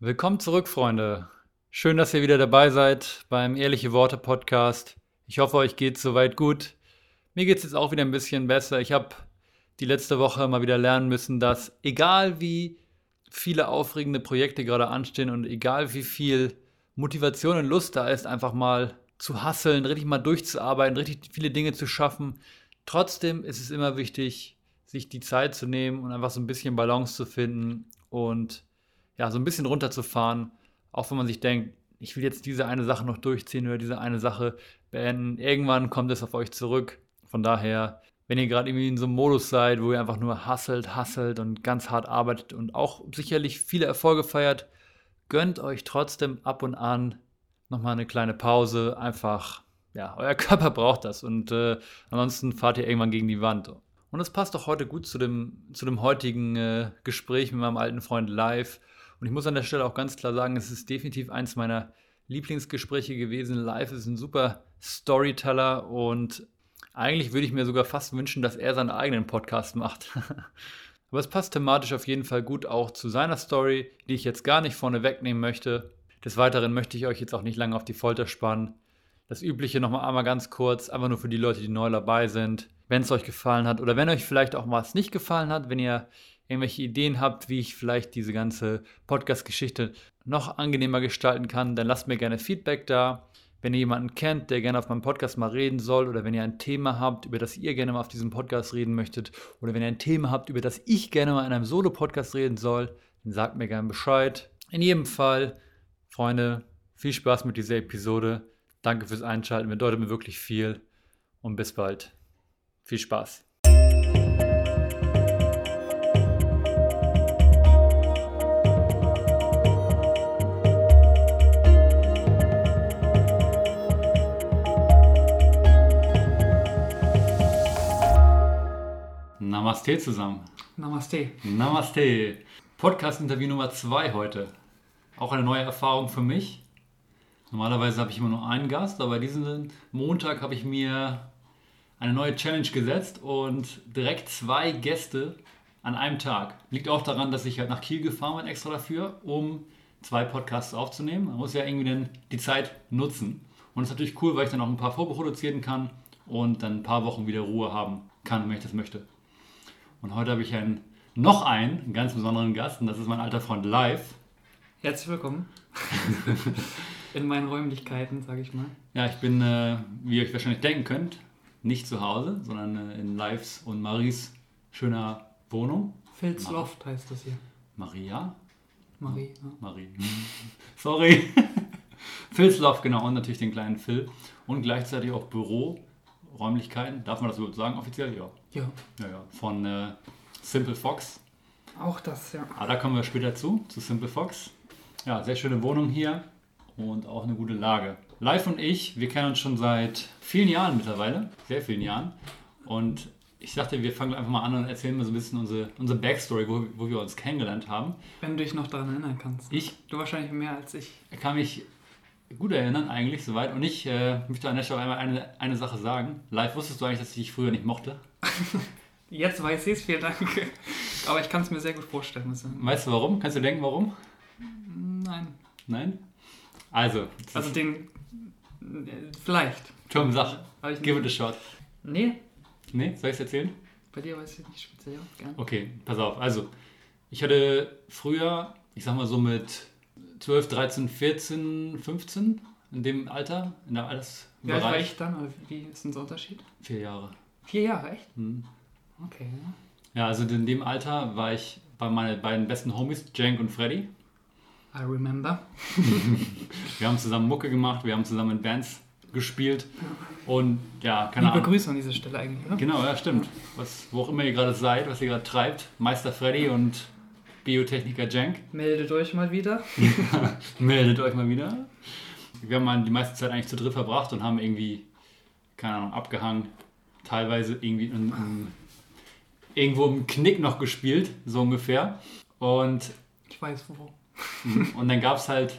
Willkommen zurück, Freunde. Schön, dass ihr wieder dabei seid beim Ehrliche Worte Podcast. Ich hoffe, euch geht soweit gut. Mir geht es jetzt auch wieder ein bisschen besser. Ich habe die letzte Woche mal wieder lernen müssen, dass egal wie viele aufregende Projekte gerade anstehen und egal wie viel Motivation und Lust da ist, einfach mal zu hasseln, richtig mal durchzuarbeiten, richtig viele Dinge zu schaffen, trotzdem ist es immer wichtig, sich die Zeit zu nehmen und einfach so ein bisschen Balance zu finden und ja, so ein bisschen runterzufahren, auch wenn man sich denkt, ich will jetzt diese eine Sache noch durchziehen oder diese eine Sache beenden. Irgendwann kommt es auf euch zurück. Von daher, wenn ihr gerade irgendwie in so einem Modus seid, wo ihr einfach nur hasselt, hasselt und ganz hart arbeitet und auch sicherlich viele Erfolge feiert, gönnt euch trotzdem ab und an nochmal eine kleine Pause. Einfach, ja, euer Körper braucht das und äh, ansonsten fahrt ihr irgendwann gegen die Wand. Und das passt auch heute gut zu dem, zu dem heutigen äh, Gespräch mit meinem alten Freund live. Und ich muss an der Stelle auch ganz klar sagen, es ist definitiv eins meiner Lieblingsgespräche gewesen. Live ist ein super Storyteller und eigentlich würde ich mir sogar fast wünschen, dass er seinen eigenen Podcast macht. Aber es passt thematisch auf jeden Fall gut auch zu seiner Story, die ich jetzt gar nicht vorne wegnehmen möchte. Des Weiteren möchte ich euch jetzt auch nicht lange auf die Folter spannen. Das Übliche nochmal einmal ganz kurz, einfach nur für die Leute, die neu dabei sind. Wenn es euch gefallen hat oder wenn euch vielleicht auch was nicht gefallen hat, wenn ihr irgendwelche Ideen habt, wie ich vielleicht diese ganze Podcast-Geschichte noch angenehmer gestalten kann, dann lasst mir gerne Feedback da. Wenn ihr jemanden kennt, der gerne auf meinem Podcast mal reden soll, oder wenn ihr ein Thema habt, über das ihr gerne mal auf diesem Podcast reden möchtet, oder wenn ihr ein Thema habt, über das ich gerne mal in einem Solo-Podcast reden soll, dann sagt mir gerne Bescheid. In jedem Fall, Freunde, viel Spaß mit dieser Episode. Danke fürs Einschalten, bedeutet mir wirklich viel und bis bald. Viel Spaß. Namaste zusammen. Namaste. Namaste. Podcast-Interview Nummer 2 heute. Auch eine neue Erfahrung für mich. Normalerweise habe ich immer nur einen Gast, aber diesen Montag habe ich mir eine neue Challenge gesetzt und direkt zwei Gäste an einem Tag. Liegt auch daran, dass ich halt nach Kiel gefahren bin extra dafür, um zwei Podcasts aufzunehmen. Man muss ja irgendwie dann die Zeit nutzen. Und es ist natürlich cool, weil ich dann auch ein paar vorproduzieren kann und dann ein paar Wochen wieder Ruhe haben kann, wenn ich das möchte. Und heute habe ich einen, noch einen, einen ganz besonderen Gast und das ist mein alter Freund Live. Herzlich willkommen in meinen Räumlichkeiten, sage ich mal. Ja, ich bin, äh, wie ihr euch wahrscheinlich denken könnt, nicht zu Hause, sondern äh, in Lives und Maries schöner Wohnung. Phil's Mar Loft heißt das hier. Maria? Marie. Ja. Marie. Sorry. Phil's Loft, genau. Und natürlich den kleinen Phil. Und gleichzeitig auch Büroräumlichkeiten. Darf man das überhaupt sagen offiziell? Ja. Ja. Ja, ja. Von äh, Simple Fox. Auch das, ja. Ah, da kommen wir später zu, zu Simple Fox. Ja, sehr schöne Wohnung hier und auch eine gute Lage. Live und ich, wir kennen uns schon seit vielen Jahren mittlerweile, sehr vielen Jahren. Und ich dachte, wir fangen einfach mal an und erzählen mal so ein bisschen unsere, unsere Backstory, wo, wo wir uns kennengelernt haben. Wenn du dich noch daran erinnern kannst. Ich? Du wahrscheinlich mehr als ich. Ich kann mich gut erinnern eigentlich soweit. Und ich äh, möchte an der Stelle einmal eine, eine Sache sagen. Live, wusstest du eigentlich, dass ich dich früher nicht mochte? Jetzt weiß ich es, vielen Dank. Aber ich kann es mir sehr gut vorstellen. Weißt du warum? Kannst du denken, warum? Nein. Nein? Also. Also den. Vielleicht. Tom, sag. Give it a shot. Nee. Nee, soll ich es erzählen? Bei dir weiß ich nicht speziell. Gern. Okay, pass auf. Also, ich hatte früher, ich sag mal so mit 12, 13, 14, 15, in dem Alter, in der Altersbereich. Wie alt war ich dann? Oder wie ist denn so Unterschied? Vier Jahre. Vier Jahre, echt? Hm. Okay. Ja, also in dem Alter war ich bei meinen beiden besten Homies, Jank und Freddy. I remember. wir haben zusammen Mucke gemacht, wir haben zusammen in Bands gespielt und ja, keine Liebe Ahnung. Grüße an dieser Stelle eigentlich, oder? Genau, ja, stimmt. Was, wo auch immer ihr gerade seid, was ihr gerade treibt, Meister Freddy und Biotechniker Jank. Meldet euch mal wieder. Meldet euch mal wieder. Wir haben mal die meiste Zeit eigentlich zu dritt verbracht und haben irgendwie, keine Ahnung, abgehangen. Teilweise irgendwie in, in, irgendwo im Knick noch gespielt, so ungefähr. Und ich weiß wo. Und dann gab es halt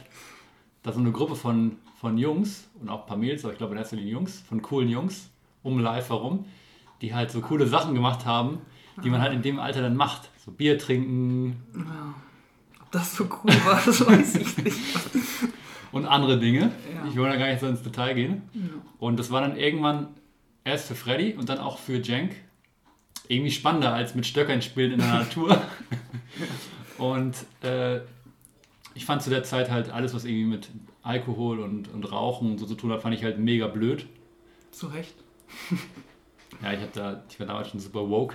da so eine Gruppe von, von Jungs und auch ein paar Mädels, aber ich glaube in erster Linie Jungs, von coolen Jungs um live herum, die halt so coole Sachen gemacht haben, die man halt in dem Alter dann macht. So Bier trinken, Ja. das so cool war, das weiß ich nicht. Und andere Dinge. Ja. Ich will da gar nicht so ins Detail gehen. Ja. Und das war dann irgendwann erst für Freddy und dann auch für Jenk irgendwie spannender als mit Stöckern spielen in der Natur. und äh, ich fand zu der Zeit halt alles, was irgendwie mit Alkohol und, und Rauchen und so zu tun hat, fand ich halt mega blöd. Zu Recht. Ja, ich, hab da, ich war damals schon super woke.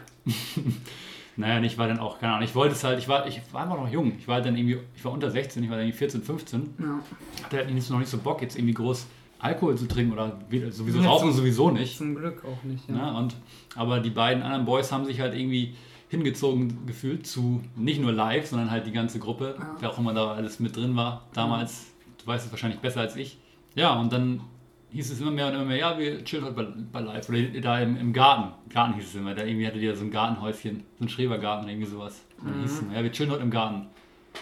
Naja, ich war dann auch, keine Ahnung, ich wollte es halt, ich war, ich war einfach noch jung. Ich war dann irgendwie, ich war unter 16, ich war dann irgendwie 14, 15. Ja. Hatte halt nicht- noch nicht so Bock, jetzt irgendwie groß Alkohol zu trinken oder sowieso Ja, rauchen zum- sowieso nicht. Zum Glück auch nicht. Ja. Ja, und, aber die beiden anderen Boys haben sich halt irgendwie hingezogen gefühlt zu nicht nur live, sondern halt die ganze Gruppe, Ja. wer auch immer da alles mit drin war damals. Du weißt es wahrscheinlich besser als ich. Ja, und dann hieß es immer mehr und immer mehr, ja, wir chillen heute bei, bei live. Oder da im, im Garten. Garten hieß es immer. Da irgendwie hatte die da so ein Gartenhäuschen, so ein Schrebergarten, irgendwie sowas. Und dann hieß es immer, ja, wir chillen heute im Garten.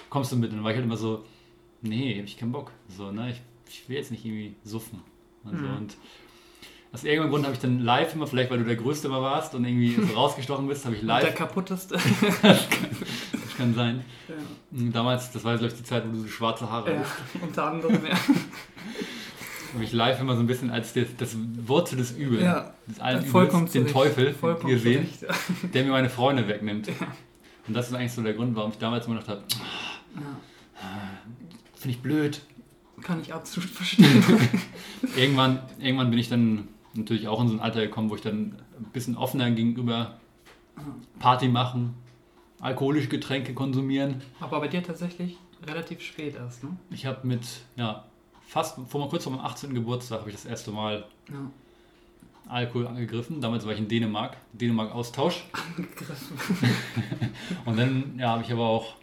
Kommst du mit? Und dann war ich halt immer so, nee, hab ich keinen Bock. So, ne, ich, ich will jetzt nicht irgendwie suffen. Und, so. Mhm. und aus irgendeinem Grund habe ich dann live immer, vielleicht weil du der Größte immer warst und irgendwie so rausgestochen bist, habe ich Und Der live, kaputteste. das kann sein. ja. Damals, das war glaube ich die Zeit, wo du so schwarze Haare ja, hattest, unter anderem, ja. Habe ich live immer so ein bisschen als das, das Wurzel des Übels, Ja, des allen vollkommen Übels, den Teufel. Vollkommen gesehen, ja. der mir meine Freunde wegnimmt. Und das ist eigentlich so der Grund, warum ich damals immer gedacht habe, Ja. finde ich blöd. Kann ich absolut verstehen. Irgendwann, irgendwann bin ich dann natürlich auch in so ein Alter gekommen, wo ich dann ein bisschen offener gegenüber Party machen, alkoholische Getränke konsumieren. Aber bei dir tatsächlich relativ spät erst, ne? Ich habe mit, ja, fast vor mal kurz vor meinem 18. Geburtstag habe ich das erste Mal Ja. Alkohol angegriffen. Damals war ich in Dänemark, Dänemark-Austausch. Angegriffen. Und dann, ja, habe ich aber auch,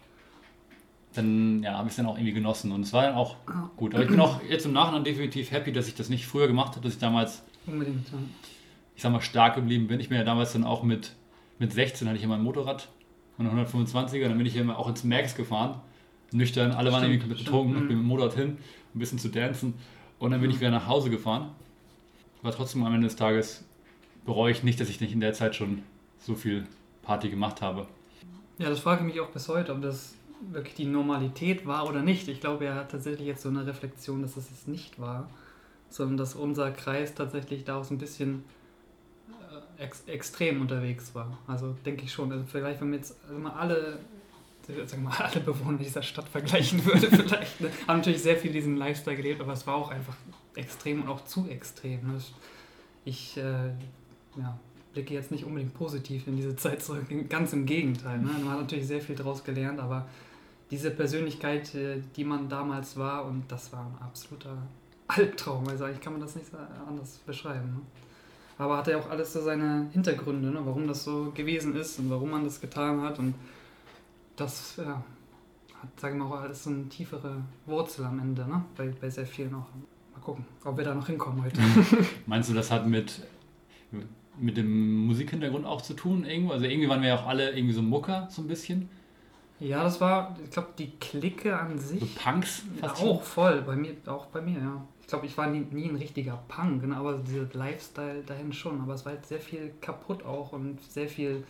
dann, ja, habe ich es dann auch irgendwie genossen. Und es war dann auch Ja. gut. Aber ich bin auch jetzt im Nachhinein definitiv happy, dass ich das nicht früher gemacht habe, dass ich damals, Unbedingt, ja. ich sag mal, stark geblieben bin. Ich bin ja damals dann auch mit, mit 16 hatte ich immer ein Motorrad und eine 125er. Dann bin ich ja auch ins Max gefahren. Nüchtern, alle waren Stimmt, irgendwie komplett betrunken. Ich mhm. bin mit dem Motorrad hin, ein bisschen zu dancen. Und dann bin ich wieder nach Hause gefahren. War trotzdem am Ende des Tages bereue ich nicht, dass ich nicht in der Zeit schon so viel Party gemacht habe. Ja, das frage ich mich auch bis heute, ob das wirklich die Normalität war oder nicht. Ich glaube, er hat tatsächlich jetzt so eine Reflexion, dass es es nicht war, sondern dass unser Kreis tatsächlich da auch so ein bisschen äh, ex extrem unterwegs war. Also denke ich schon. Also vielleicht, wenn wir jetzt also mal alle, sagen mal, alle Bewohner dieser Stadt vergleichen würde, vielleicht, ne? haben natürlich sehr viel diesen Lifestyle gelebt, aber es war auch einfach extrem und auch zu extrem. Ne? Ich äh, ja, blicke jetzt nicht unbedingt positiv in diese Zeit zurück, ganz im Gegenteil. Ne? Man hat natürlich sehr viel daraus gelernt, aber diese Persönlichkeit, äh, die man damals war, und das war ein absoluter Albtraum, also eigentlich kann man das nicht anders beschreiben. Ne? Aber hat ja auch alles so seine Hintergründe, ne? warum das so gewesen ist und warum man das getan hat und das ja, hat, sagen wir mal, auch alles so eine tiefere Wurzel am Ende, ne? bei, bei sehr vielen auch. Mal gucken, ob wir da noch hinkommen heute. Meinst du, das hat mit, mit dem Musikhintergrund auch zu tun irgendwo? Also irgendwie waren wir ja auch alle irgendwie so Mucker, so ein bisschen. Ja, das war, ich glaube, die Clique an sich. So Punks Ja, fast auch voll, bei mir, auch bei mir, ja. Ich glaube, ich war nie, nie ein richtiger Punk, ne, aber dieser Lifestyle dahin schon. Aber es war halt sehr viel kaputt auch und sehr viel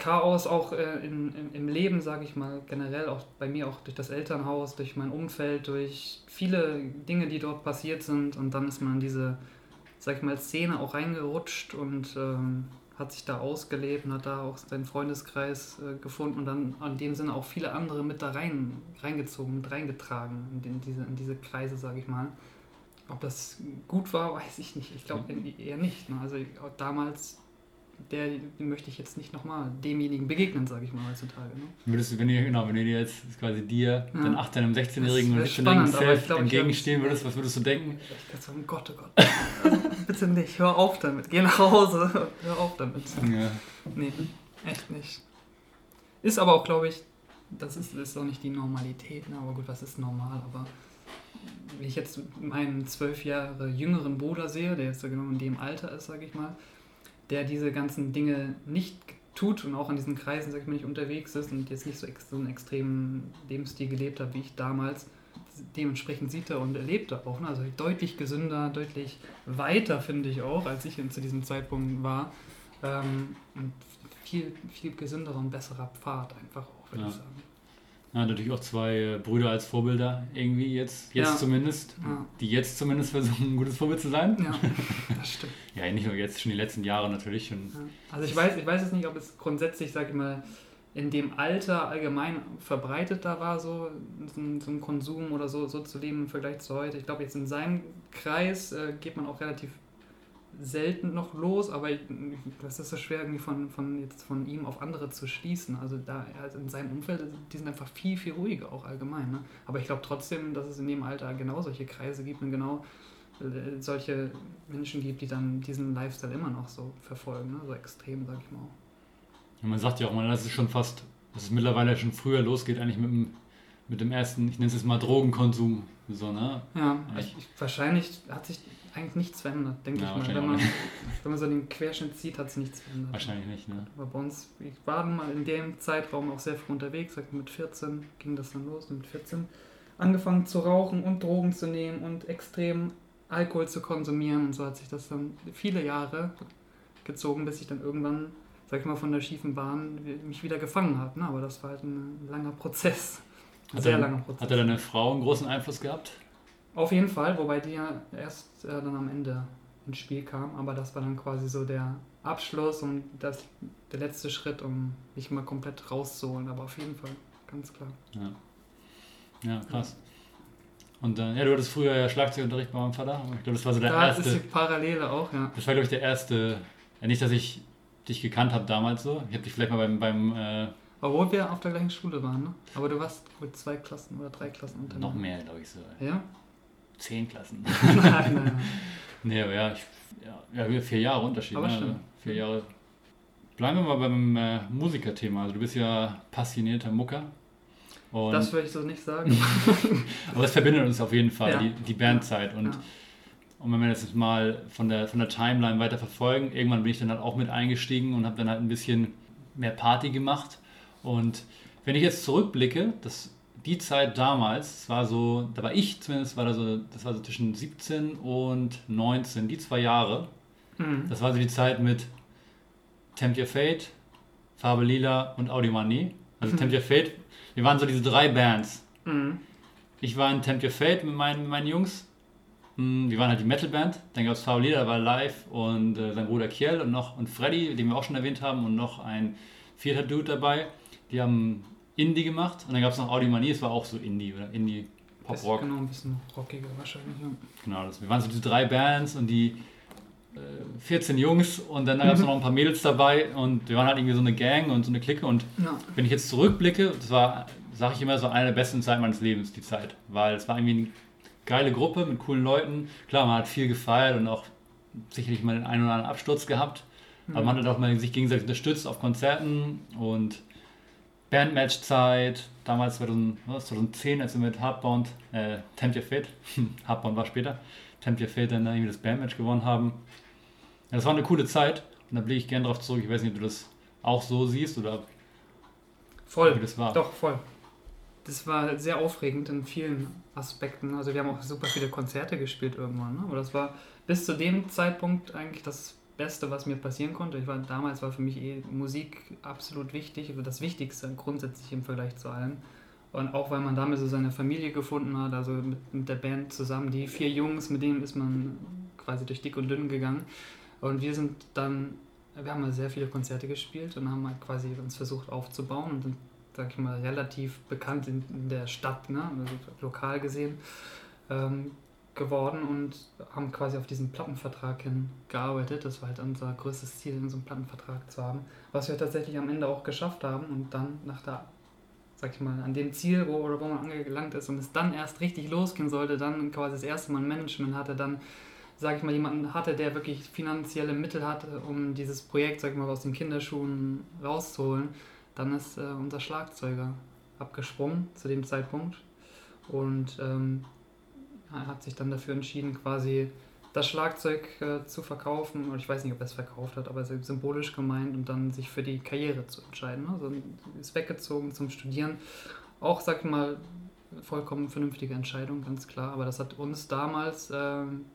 Chaos auch äh, in, im, im Leben, sage ich mal, generell auch bei mir auch durch das Elternhaus, durch mein Umfeld, durch viele Dinge, die dort passiert sind. Und dann ist man in diese, sag ich mal, Szene auch reingerutscht und ähm, hat sich da ausgelebt und hat da auch seinen Freundeskreis äh, gefunden und dann in dem Sinne auch viele andere mit da rein, reingezogen, mit reingetragen in, den, diese, in diese Kreise, sage ich mal. Ob das gut war, weiß ich nicht. Ich glaube eher nicht. Ne? Also damals, der möchte ich jetzt nicht nochmal demjenigen begegnen, sage ich mal heutzutage. Ne? Würdest du, wenn ihr, genau, wenn ihr dir jetzt quasi dir, Ja. dann 18, einem 16-Jährigen und Das 17-Jährigen wär spannend, aber ich Self glaub, ich entgegenstehen würdest, was würdest du denken? Ich dachte so, oh Gott, oh Gott. Also, bitte nicht, hör auf damit. Geh nach Hause, hör auf damit. Ja. Nee, echt nicht. Ist aber auch, glaube ich, das ist, ist auch nicht die Normalität, ne? aber gut, was ist normal? Aber wenn ich jetzt meinen zwölf Jahre jüngeren Bruder sehe, der jetzt so genau in dem Alter ist, sage ich mal, der diese ganzen Dinge nicht tut und auch in diesen Kreisen, sag ich mal, nicht unterwegs ist und jetzt nicht so, so einen extremen Lebensstil gelebt hat wie ich damals, dementsprechend sieht er und erlebt er auch. Ne? Also deutlich gesünder, deutlich weiter, finde ich auch, als ich zu diesem Zeitpunkt war. Ähm, und viel, viel gesünderer und besserer Pfad einfach auch, würde Ja. ich sagen. Ja, natürlich auch zwei äh, Brüder als Vorbilder, irgendwie jetzt, jetzt Ja. zumindest, Ja. die jetzt zumindest versuchen, ein gutes Vorbild zu sein. Ja, das stimmt. Ja, nicht nur jetzt, schon die letzten Jahre natürlich schon. Ja. Also ich weiß, ich weiß jetzt nicht, ob es grundsätzlich, sag ich mal, in dem Alter allgemein verbreiteter war, so, so, ein- so ein Konsum oder so, so zu leben im Vergleich zu heute. Ich glaube, jetzt in seinem Kreis äh, geht man auch relativ selten noch los, aber ich, das ist so schwer irgendwie von, von, jetzt von ihm auf andere zu schließen. Also da also in seinem Umfeld, die sind einfach viel, viel ruhiger auch allgemein. Ne? Aber ich glaube trotzdem, dass es in dem Alter genau solche Kreise gibt und genau äh, solche Menschen gibt, die dann diesen Lifestyle immer noch so verfolgen, ne? so extrem, sag ich mal. Und man sagt ja auch mal, das ist schon fast, dass es mittlerweile schon früher losgeht, eigentlich mit dem, mit dem ersten, ich nenne es jetzt mal Drogenkonsum. So, ne? Ja, Ja, ich, ich, wahrscheinlich hat sich eigentlich nichts verändert, denke Ja, ich mal. Wenn man, wenn man so den Querschnitt sieht, hat sich nichts verändert. Wahrscheinlich nicht, ne? Aber bei uns, ich war mal in dem Zeitraum auch sehr früh unterwegs, sag mit 14 ging das dann los, mit 14 angefangen zu rauchen und Drogen zu nehmen und extrem Alkohol zu konsumieren und so hat sich das dann viele Jahre gezogen, bis ich dann irgendwann, sag ich mal, von der schiefen Bahn mich wieder gefangen habe. Ne? Aber das war halt ein langer Prozess. Ein Hat sehr er- langer Prozess. Hat er deine Frau einen großen Einfluss gehabt? Auf jeden Fall, wobei die ja erst äh, dann am Ende ins Spiel kam, aber das war dann quasi so der Abschluss und das, der letzte Schritt, um mich mal komplett rauszuholen, aber auf jeden Fall, ganz klar. Ja. Ja, krass. Und dann, ja, du hattest früher ja Schlagzeugunterricht bei meinem Vater. Ich glaube, das war so der da erste. ist die Parallele auch, ja. Das war, glaube ich, der erste. Ja, nicht, dass ich dich gekannt habe damals so. Ich habe dich vielleicht mal beim, beim äh, Obwohl wir auf der gleichen Schule waren, ne? Aber du warst mit zwei Klassen oder drei Klassen unter noch mehr, glaube ich, so. Ja? Zehn Klassen. nein, nein, nee, aber ja, ich, ja, ja, vier Jahre Unterschied. Aber ne? stimmt. Vier Jahre. Bleiben wir mal beim äh, Musikerthema. Also du bist ja passionierter Mucker. Und, Das würde ich so nicht sagen. aber es verbindet uns auf jeden Fall, Ja. die, die Bandzeit. Und, Ja. und wenn wir das jetzt mal von der, von der Timeline weiter verfolgen, irgendwann bin ich dann halt auch mit eingestiegen und habe dann halt ein bisschen mehr Party gemacht. Und wenn ich jetzt zurückblicke, das, die Zeit damals, das war so, da war ich zumindest, war da so, das war so zwischen 17 und 19, die zwei Jahre. Mhm. Das war so die Zeit mit Tempt Your Fate, Farbe Lila und Audi Money. Also Tempt Your Fate, wir waren so diese drei Bands. Mhm. Ich war in Tempt Your Fate mit meinen, mit meinen Jungs. Hm, Wir waren halt die Metalband. Dann gab es Farbe Lila, der war live und äh, sein Bruder Kiel und noch und Freddy, den wir auch schon erwähnt haben, und noch ein vierter Dude dabei. Die haben Indie gemacht und dann gab es noch Audi Money, es war auch so Indie oder Indie Pop Ist Rock. Genau, ein bisschen rockiger wahrscheinlich. Ja. Genau, das, wir waren so diese drei Bands und die äh, 14 Jungs und dann gab es noch ein paar Mädels dabei und wir waren halt irgendwie so eine Gang und so eine Clique und Ja. wenn ich jetzt zurückblicke, das war, sage ich immer, so eine der besten Zeiten meines Lebens, die Zeit, weil es war irgendwie eine geile Gruppe mit coolen Leuten. Klar, man hat viel gefeiert und auch sicherlich mal den einen oder anderen Absturz gehabt, aber man hat auch mal sich gegenseitig unterstützt auf Konzerten und Bandmatch-Zeit, damals 2000, was, 2010, als wir mit Hardbound, äh, Tempt Your Fate, Hardbound war später, Tempt Your Fate dann irgendwie das Bandmatch gewonnen haben. Ja, das war eine coole Zeit und da blicke ich gerne drauf zurück. Ich weiß nicht, ob du das auch so siehst oder Voll. wie das war. Doch, voll. Das war sehr aufregend in vielen Aspekten. Also wir haben auch super viele Konzerte gespielt irgendwann. Ne? Aber das war bis zu dem Zeitpunkt eigentlich das Beste, was mir passieren konnte. Ich war, damals war für mich eh Musik absolut wichtig, also das Wichtigste grundsätzlich im Vergleich zu allem. Und auch weil man damit so seine Familie gefunden hat, also mit, mit der Band zusammen, die vier Jungs, mit denen ist man quasi durch dick und dünn gegangen. Und wir sind dann, wir haben mal sehr viele Konzerte gespielt und haben halt quasi uns versucht aufzubauen und sind, sag ich mal, relativ bekannt in, in der Stadt, ne? also lokal gesehen, ähm, geworden und haben quasi auf diesen Plattenvertrag hingearbeitet. Das war halt unser größtes Ziel, so einen Plattenvertrag zu haben, was wir tatsächlich am Ende auch geschafft haben und dann nach der sag ich mal, an dem Ziel, wo, oder wo man angelangt ist und es dann erst richtig losgehen sollte, dann quasi das erste Mal ein Management hatte, dann, sag ich mal, jemanden hatte, der wirklich finanzielle Mittel hatte, um dieses Projekt, sag ich mal, aus den Kinderschuhen rauszuholen, dann ist äh, unser Schlagzeuger abgesprungen zu dem Zeitpunkt und ähm, hat sich dann dafür entschieden, quasi das Schlagzeug äh, zu verkaufen, oder ich weiß nicht, ob er es verkauft hat, aber symbolisch gemeint und dann sich für die Karriere zu entscheiden. Also ist weggezogen zum Studieren. Auch, sag ich mal, vollkommen vernünftige Entscheidung, ganz klar. Aber das hat uns damals ähm,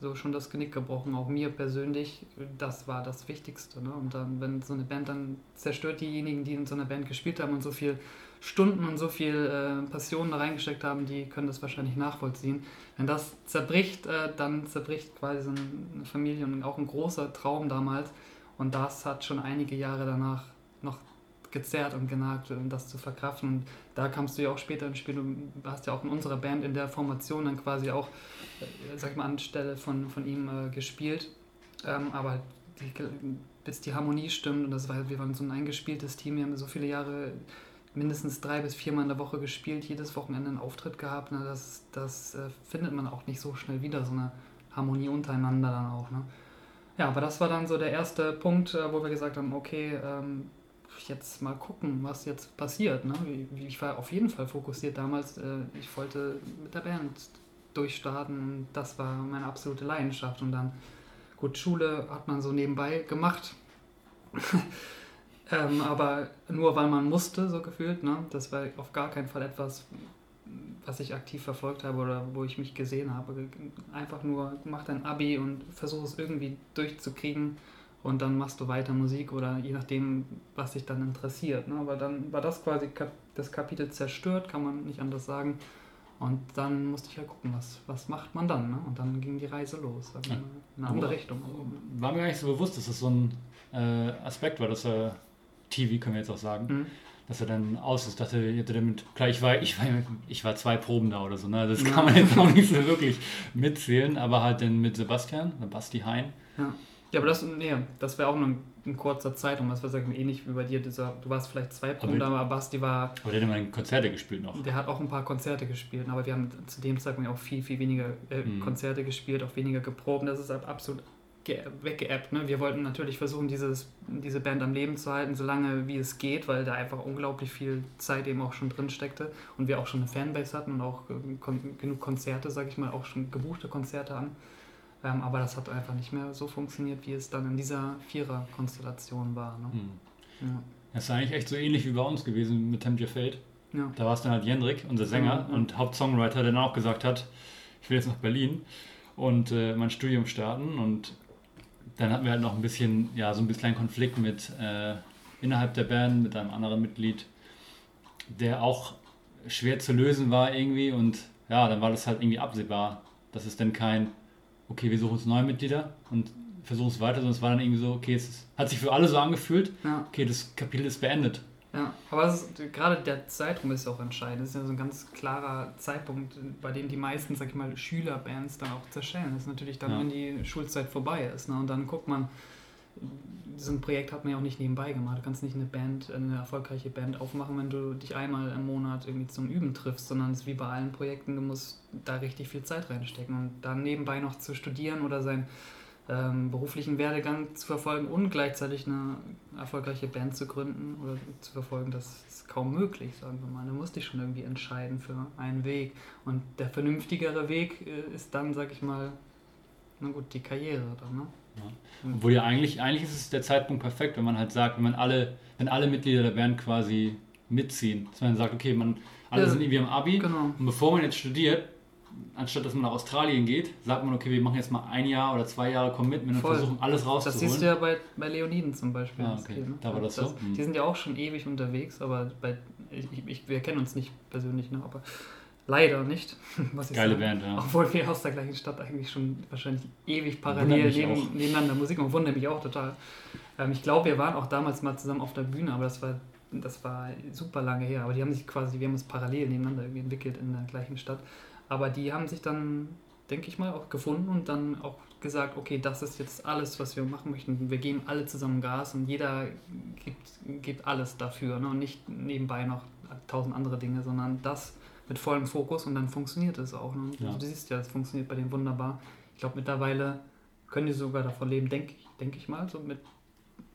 so schon das Genick gebrochen, auch mir persönlich. Das war das Wichtigste. Ne? Und dann, wenn so eine Band dann zerstört diejenigen, die in so einer Band gespielt haben und so viel Stunden und so viel äh, Passion da reingesteckt haben, die können das wahrscheinlich nachvollziehen. Wenn das zerbricht, äh, dann zerbricht quasi so eine Familie und auch ein großer Traum damals. Und das hat schon einige Jahre danach noch gezerrt und genagt, um das zu verkraften. Und da kamst du ja auch später ins Spiel. Du hast ja auch in unserer Band in der Formation dann quasi auch, äh, sag ich mal, anstelle von, von ihm äh, gespielt. Ähm, aber die, bis die Harmonie stimmt und das war, wir waren so ein eingespieltes Team, wir haben so viele Jahre mindestens drei bis viermal in der Woche gespielt, jedes Wochenende einen Auftritt gehabt. Ne? Das, das äh, findet man auch nicht so schnell wieder, so eine Harmonie untereinander dann auch. Ne? Ja, aber das war dann so der erste Punkt, äh, wo wir gesagt haben, okay, ähm, jetzt mal gucken, was jetzt passiert. Ne? Ich war auf jeden Fall fokussiert damals. Äh, ich wollte mit der Band durchstarten. Das war meine absolute Leidenschaft. Und dann, gut, Schule hat man so nebenbei gemacht. ähm, aber nur weil man musste, so gefühlt. Ne? Das war auf gar keinen Fall etwas, was ich aktiv verfolgt habe oder wo ich mich gesehen habe. Einfach nur, mach dein Abi und versuch es irgendwie durchzukriegen und dann machst du weiter Musik oder je nachdem, was dich dann interessiert. Ne? Aber dann war das quasi das Kapitel zerstört, kann man nicht anders sagen. Und dann musste ich ja gucken, was, was macht man dann. Ne? Und dann ging die Reise los, in eine andere Richtung. War mir gar nicht so bewusst, dass das so ein äh, Aspekt war, dass er TV, können wir jetzt auch sagen, mhm. dass er dann aus ist. Dachte, ich hätte damit, klar, ich war, ich war, ich war zwei Proben da oder so, ne? das kann man jetzt auch nicht so wirklich mitzählen, aber halt dann mit Sebastian, Basti Hein. Ja ja, aber das, nee, das wäre auch nur in kurzer Zeit und was wir sagen, ähnlich wie bei dir. Dieser, du warst vielleicht zwei Proben da, aber Basti war. Aber der hat immer Konzerte gespielt noch. Der hat auch ein paar Konzerte gespielt, aber wir haben zu dem Zeitpunkt auch viel, viel weniger äh, mhm. Konzerte gespielt, auch weniger geprobt. Das ist halt absolut weggeappt. Ne? Wir wollten natürlich versuchen, dieses, diese Band am Leben zu halten, so lange wie es geht, weil da einfach unglaublich viel Zeit eben auch schon drin steckte und wir auch schon eine Fanbase hatten und auch äh, kon genug Konzerte, sag ich mal, auch schon gebuchte Konzerte an. Ähm, aber das hat einfach nicht mehr so funktioniert, wie es dann in dieser Vierer-Konstellation war. Ne? Hm. Ja. Das ist eigentlich echt so ähnlich wie bei uns gewesen mit Temperature Fate. Ja. Da war es dann halt Jendrik, unser Sänger ja, und Hauptsongwriter, der dann auch gesagt hat, ich will jetzt nach Berlin und äh, mein Studium starten und dann hatten wir halt noch ein bisschen, ja, so ein bisschen Konflikt mit äh, innerhalb der Band, mit einem anderen Mitglied, der auch schwer zu lösen war irgendwie und ja, dann war das halt irgendwie absehbar, dass es denn kein okay, wir suchen uns neue Mitglieder und versuchen es weiter, sondern es war dann irgendwie so, okay, es hat sich für alle so angefühlt, ja. okay, das Kapitel ist beendet. Ja, aber ist, gerade der Zeitraum ist ja auch entscheidend. Das ist ja so ein ganz klarer Zeitpunkt, bei dem die meisten, sag ich mal, Schülerbands dann auch zerschellen. Das ist natürlich dann, ja. wenn die Schulzeit vorbei ist. Ne? Und dann guckt man, so ein Projekt hat man ja auch nicht nebenbei gemacht. Du kannst nicht eine Band, eine erfolgreiche Band aufmachen, wenn du dich einmal im Monat irgendwie zum Üben triffst, sondern es ist wie bei allen Projekten, du musst da richtig viel Zeit reinstecken und dann nebenbei noch zu studieren oder seinen ähm, beruflichen Werdegang zu verfolgen und gleichzeitig eine erfolgreiche Band zu gründen oder zu verfolgen, das ist kaum möglich, sagen wir mal. Da musst dich schon irgendwie entscheiden für einen Weg. Und der vernünftigere Weg äh, ist dann, sag ich mal, na gut, die Karriere dann, ne? Ja. Obwohl ja eigentlich, eigentlich ist es der Zeitpunkt perfekt, wenn man halt sagt, wenn man alle, wenn alle Mitglieder der Band quasi mitziehen. Dass man sagt, okay, man, alle ja, sind irgendwie am Abi genau. und bevor man jetzt studiert, anstatt dass man nach Australien geht, sagt man, okay, wir machen jetzt mal ein Jahr oder zwei Jahre Commitment und versuchen alles rauszuholen. Das siehst du ja bei, bei Leoniden zum Beispiel. Ah, okay. Ne? Da war das, das so. Die sind ja auch schon ewig unterwegs, aber bei, ich, ich, wir kennen uns nicht persönlich, ne? aber Leider nicht. Geile sage. Band, ja. Obwohl wir aus der gleichen Stadt eigentlich schon wahrscheinlich ewig parallel neben, nebeneinander Musik und wundert mich auch total. Ähm, ich glaube, wir waren auch damals mal zusammen auf der Bühne, aber das war, das war super lange her. Aber die haben sich quasi, wir haben uns parallel nebeneinander irgendwie entwickelt in der gleichen Stadt. Aber die haben sich dann, denke ich mal, auch gefunden und dann auch gesagt, okay, das ist jetzt alles, was wir machen möchten. Wir geben alle zusammen Gas und jeder gibt, gibt alles dafür. Ne? Und nicht nebenbei noch tausend andere Dinge, sondern das mit vollem Fokus und dann funktioniert es auch. Ne? Ja. Also, du siehst ja, es funktioniert bei denen wunderbar. Ich glaube, mittlerweile können die sogar davon leben, denke ich, denk ich mal, so mit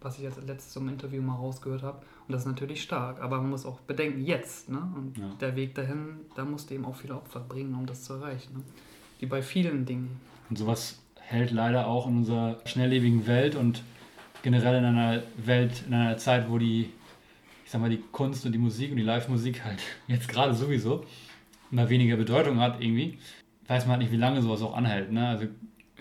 was ich als letztes im Interview mal rausgehört habe. Und das ist natürlich stark. Aber man muss auch bedenken, jetzt. Ne? Und ja. der Weg dahin, da musst du eben auch viele Opfer bringen, um das zu erreichen. Ne? Wie bei vielen Dingen. Und sowas hält leider auch in unserer schnelllebigen Welt und generell in einer Welt, in einer Zeit, wo die ich sag mal, die Kunst und die Musik und die Live-Musik halt jetzt gerade sowieso immer weniger Bedeutung hat irgendwie, weiß man halt nicht, wie lange sowas auch anhält. Ne? Also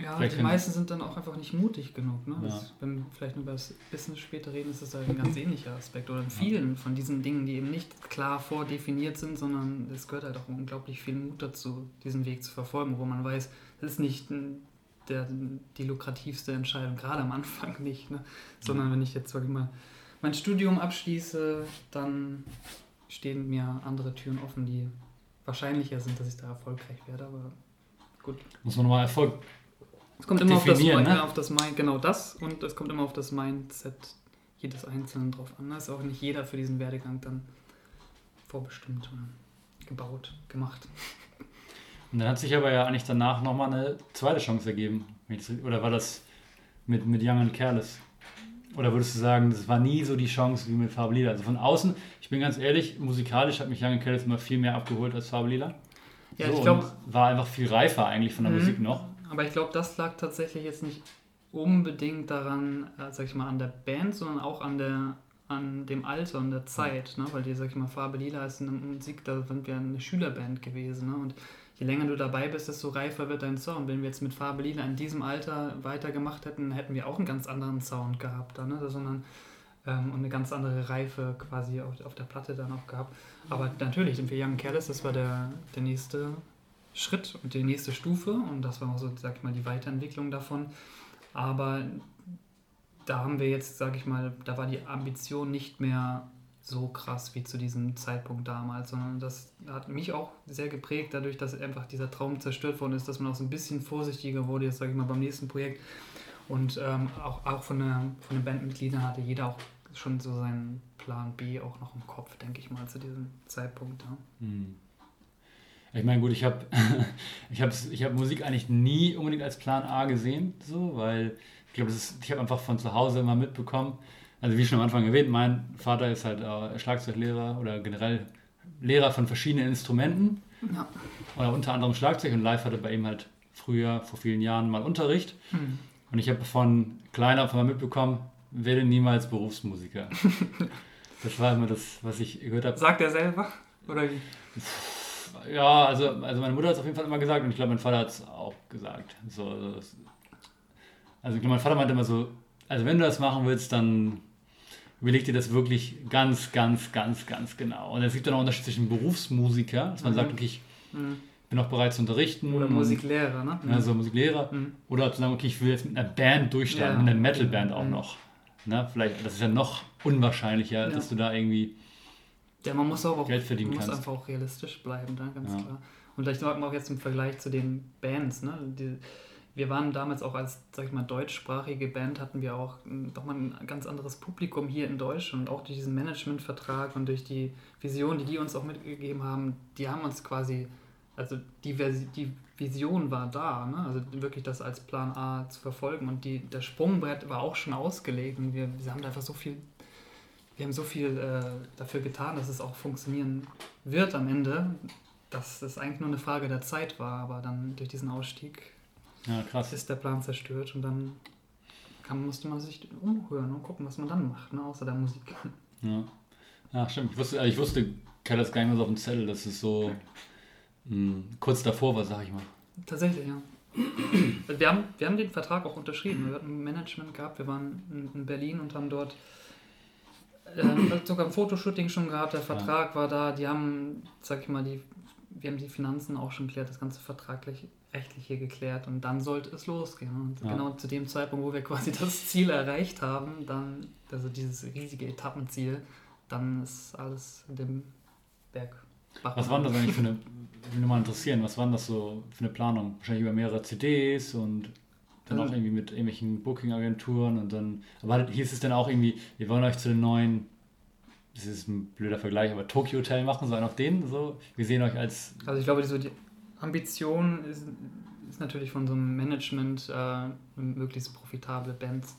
Ja, die meisten sind dann auch einfach nicht mutig genug. Ne? Das, wenn wir vielleicht nur über das Business später reden, ist das halt ein ganz ähnlicher Aspekt. Oder in vielen von diesen Dingen, die eben nicht klar vordefiniert sind, sondern es gehört halt auch unglaublich viel Mut dazu, diesen Weg zu verfolgen, wo man weiß, das ist nicht der, die lukrativste Entscheidung, gerade am Anfang nicht. Ne? Sondern wenn ich jetzt, sag ich mal, mein Studium abschließe, dann stehen mir andere Türen offen, die wahrscheinlicher sind, dass ich da erfolgreich werde. Aber gut. Muss man nochmal Erfolg es kommt immer auf das, ne? auf das Mind, genau das und es kommt immer auf das Mindset jedes Einzelnen drauf an. Da ist auch nicht jeder für diesen Werdegang dann vorbestimmt, gebaut, gemacht. Und dann hat sich aber ja eigentlich danach nochmal eine zweite Chance ergeben. Oder war das mit, mit Young and Careless? Oder würdest du sagen, das war nie so die Chance wie mit Farbe Also von außen, ich bin ganz ehrlich, musikalisch hat mich Young and Careless immer viel mehr abgeholt als Farbe Ja, so, ich glaube. War einfach viel reifer eigentlich von der mhm. Musik noch. Aber ich glaube, das lag tatsächlich jetzt nicht unbedingt daran, äh, sag ich mal, an der Band, sondern auch an der an dem Alter und der Zeit, ne? weil die, sag ich mal, Farbe Lila ist eine Musik, da sind wir eine Schülerband gewesen. Ne? Und je länger du dabei bist, desto reifer wird dein Sound. Wenn wir jetzt mit Farbe Lila in diesem Alter weitergemacht hätten, hätten wir auch einen ganz anderen Sound gehabt, da, ne? sondern ähm, und eine ganz andere Reife quasi auf, auf der Platte dann auch gehabt. Aber natürlich, sind wir Young Careless, das war der, der nächste Schritt und die nächste Stufe und das war auch so, sag ich mal, die Weiterentwicklung davon. Aber da haben wir jetzt, sag ich mal, da war die Ambition nicht mehr so krass wie zu diesem Zeitpunkt damals, sondern das hat mich auch sehr geprägt, dadurch, dass einfach dieser Traum zerstört worden ist, dass man auch so ein bisschen vorsichtiger wurde, jetzt sage ich mal, beim nächsten Projekt. Und ähm, auch, auch von, der, von den Bandmitgliedern hatte jeder auch schon so seinen Plan B auch noch im Kopf, denke ich mal, zu diesem Zeitpunkt. Ja. Mhm. Ich meine, gut, ich habe ich hab, ich hab Musik eigentlich nie unbedingt als Plan A gesehen, so, weil ich glaube, ich habe einfach von zu Hause immer mitbekommen, also wie schon am Anfang erwähnt, mein Vater ist halt äh, Schlagzeuglehrer oder generell Lehrer von verschiedenen Instrumenten. Ja. Oder unter anderem Schlagzeug und live hatte bei ihm halt früher, vor vielen Jahren, mal Unterricht. Hm. Und ich habe von klein auf mal mitbekommen, werde niemals Berufsmusiker. das war immer das, was ich gehört habe. Sagt er selber? Oder wie? Ja, also, also meine Mutter hat es auf jeden Fall immer gesagt und ich glaube, mein Vater hat es auch gesagt. So, also, also ich glaube, mein Vater meinte immer so, also wenn du das machen willst, dann überleg dir das wirklich ganz, ganz, ganz, ganz genau. Und es gibt dann auch Unterschied zwischen Berufsmusiker, dass man mhm. sagt, okay, ich mhm. bin auch bereit zu unterrichten. Oder Musiklehrer, ne? Also Musiklehrer. Mhm. Oder zu sagen, okay, ich will jetzt mit einer Band durchstarten, ja. mit einer Metalband auch mhm. noch. Ne? Vielleicht, das ist ja noch unwahrscheinlicher, ja. dass du da irgendwie ja, man muss auch, Geld verdienen man muss kannst. einfach auch realistisch bleiben, da, ganz ja. klar. Und vielleicht auch jetzt im Vergleich zu den Bands, ne? Die, wir waren damals auch als, sag ich mal, deutschsprachige Band, hatten wir auch doch mal ein ganz anderes Publikum hier in Deutschland. Und auch durch diesen Managementvertrag und durch die Vision, die die uns auch mitgegeben haben, die haben uns quasi, also die, die Vision war da, ne? also wirklich das als Plan A zu verfolgen. Und die, der Sprungbrett war auch schon ausgelegt. Und wir, wir haben da einfach so viel wir haben so viel äh, dafür getan, dass es auch funktionieren wird am Ende, dass es eigentlich nur eine Frage der Zeit war, aber dann durch diesen Ausstieg ja, ist der Plan zerstört und dann kann, musste man sich umhören und gucken, was man dann macht, ne, außer der Musik. Ja, ja stimmt. Ich wusste, ich wusste gar nicht mehr so auf dem Zettel, dass es so mh, hm, kurz davor war, sag ich mal. Tatsächlich, ja. wir, haben, wir haben den Vertrag auch unterschrieben. Wir hatten ein Management gehabt, wir waren in Berlin und haben dort ähm, sogar ein Fotoshooting schon gehabt, der Vertrag ja. war da, die haben, sag ich mal, die, wir haben die Finanzen auch schon geklärt, das ganze vertraglich rechtliche geklärt und dann sollte es losgehen. Und ja. genau zu dem Zeitpunkt, wo wir quasi das Ziel erreicht haben, dann, also dieses riesige Etappenziel, dann ist alles in dem Berg. Was waren das eigentlich für eine, würde mal interessieren, was waren das so für eine Planung? Wahrscheinlich über mehrere CDs und dann auch irgendwie mit irgendwelchen Booking-Agenturen und dann, aber hieß es dann auch irgendwie, wir wollen euch zu den neuen, das ist ein blöder Vergleich, aber Tokyo Hotel machen, sondern auch den so, wir sehen euch als... Also ich glaube, so die Ambition ist, ist natürlich von so einem Management äh, möglichst profitable Bands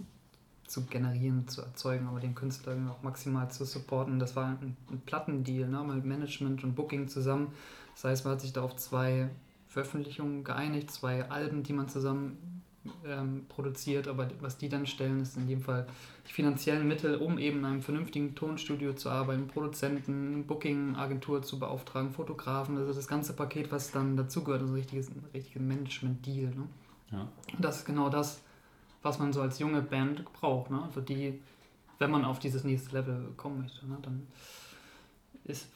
zu generieren, zu erzeugen, aber den Künstler auch maximal zu supporten. Das war ein, ein Plattendeal, ne, mit Management und Booking zusammen. Das heißt, man hat sich da auf zwei Veröffentlichungen geeinigt, zwei Alben, die man zusammen ähm, produziert, aber was die dann stellen, ist in dem Fall die finanziellen Mittel, um eben in einem vernünftigen Tonstudio zu arbeiten, Produzenten, Booking-Agentur zu beauftragen, Fotografen, also das ganze Paket, was dann dazugehört, also ein richtiges, richtiges Management-Deal. Ne? Ja. Das ist genau das, was man so als junge Band braucht. Ne? Also die, wenn man auf dieses nächste Level kommen möchte, ne? dann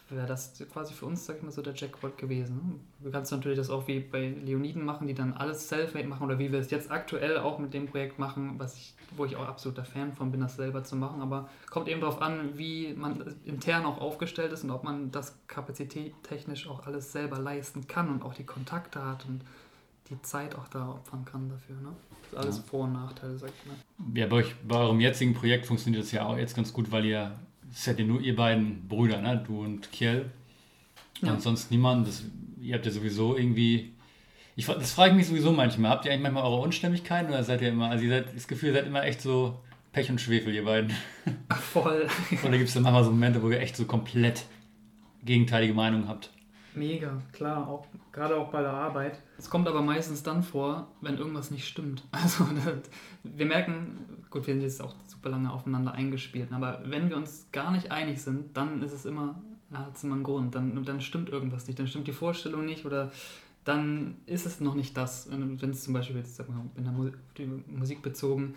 wäre das quasi für uns, sag ich mal, so der Jackpot gewesen. Du kannst natürlich das auch wie bei Leoniden machen, die dann alles self-made machen oder wie wir es jetzt aktuell auch mit dem Projekt machen, was ich, wo ich auch absoluter Fan von bin, das selber zu machen. Aber kommt eben darauf an, wie man intern auch aufgestellt ist und ob man das kapazitättechnisch auch alles selber leisten kann und auch die Kontakte hat und die Zeit auch da opfern kann dafür. Ne? Das ist alles ja. Vor- und Nachteile, sag ich mal. Ja, bei, euch, bei eurem jetzigen Projekt funktioniert das ja auch jetzt ganz gut, weil ihr seid ja nur ihr beiden Brüder, ne? du und Kiel. Ja. Und sonst niemand. Das, ihr habt ja sowieso irgendwie. Ich, das frage ich mich sowieso manchmal. Habt ihr eigentlich manchmal eure Unstimmigkeiten oder seid ihr immer. Also, ihr seid das Gefühl, ihr seid immer echt so Pech und Schwefel, ihr beiden. Voll. oder gibt es dann manchmal so Momente, wo ihr echt so komplett gegenteilige Meinungen habt? Mega, klar, auch, gerade auch bei der Arbeit. Es kommt aber meistens dann vor, wenn irgendwas nicht stimmt. Also wir merken, gut, wir sind jetzt auch super lange aufeinander eingespielt, aber wenn wir uns gar nicht einig sind, dann ist es immer, hat es immer einen Grund, dann, dann stimmt irgendwas nicht, dann stimmt die Vorstellung nicht oder dann ist es noch nicht das. Wenn es zum Beispiel jetzt, in der Musik bezogen,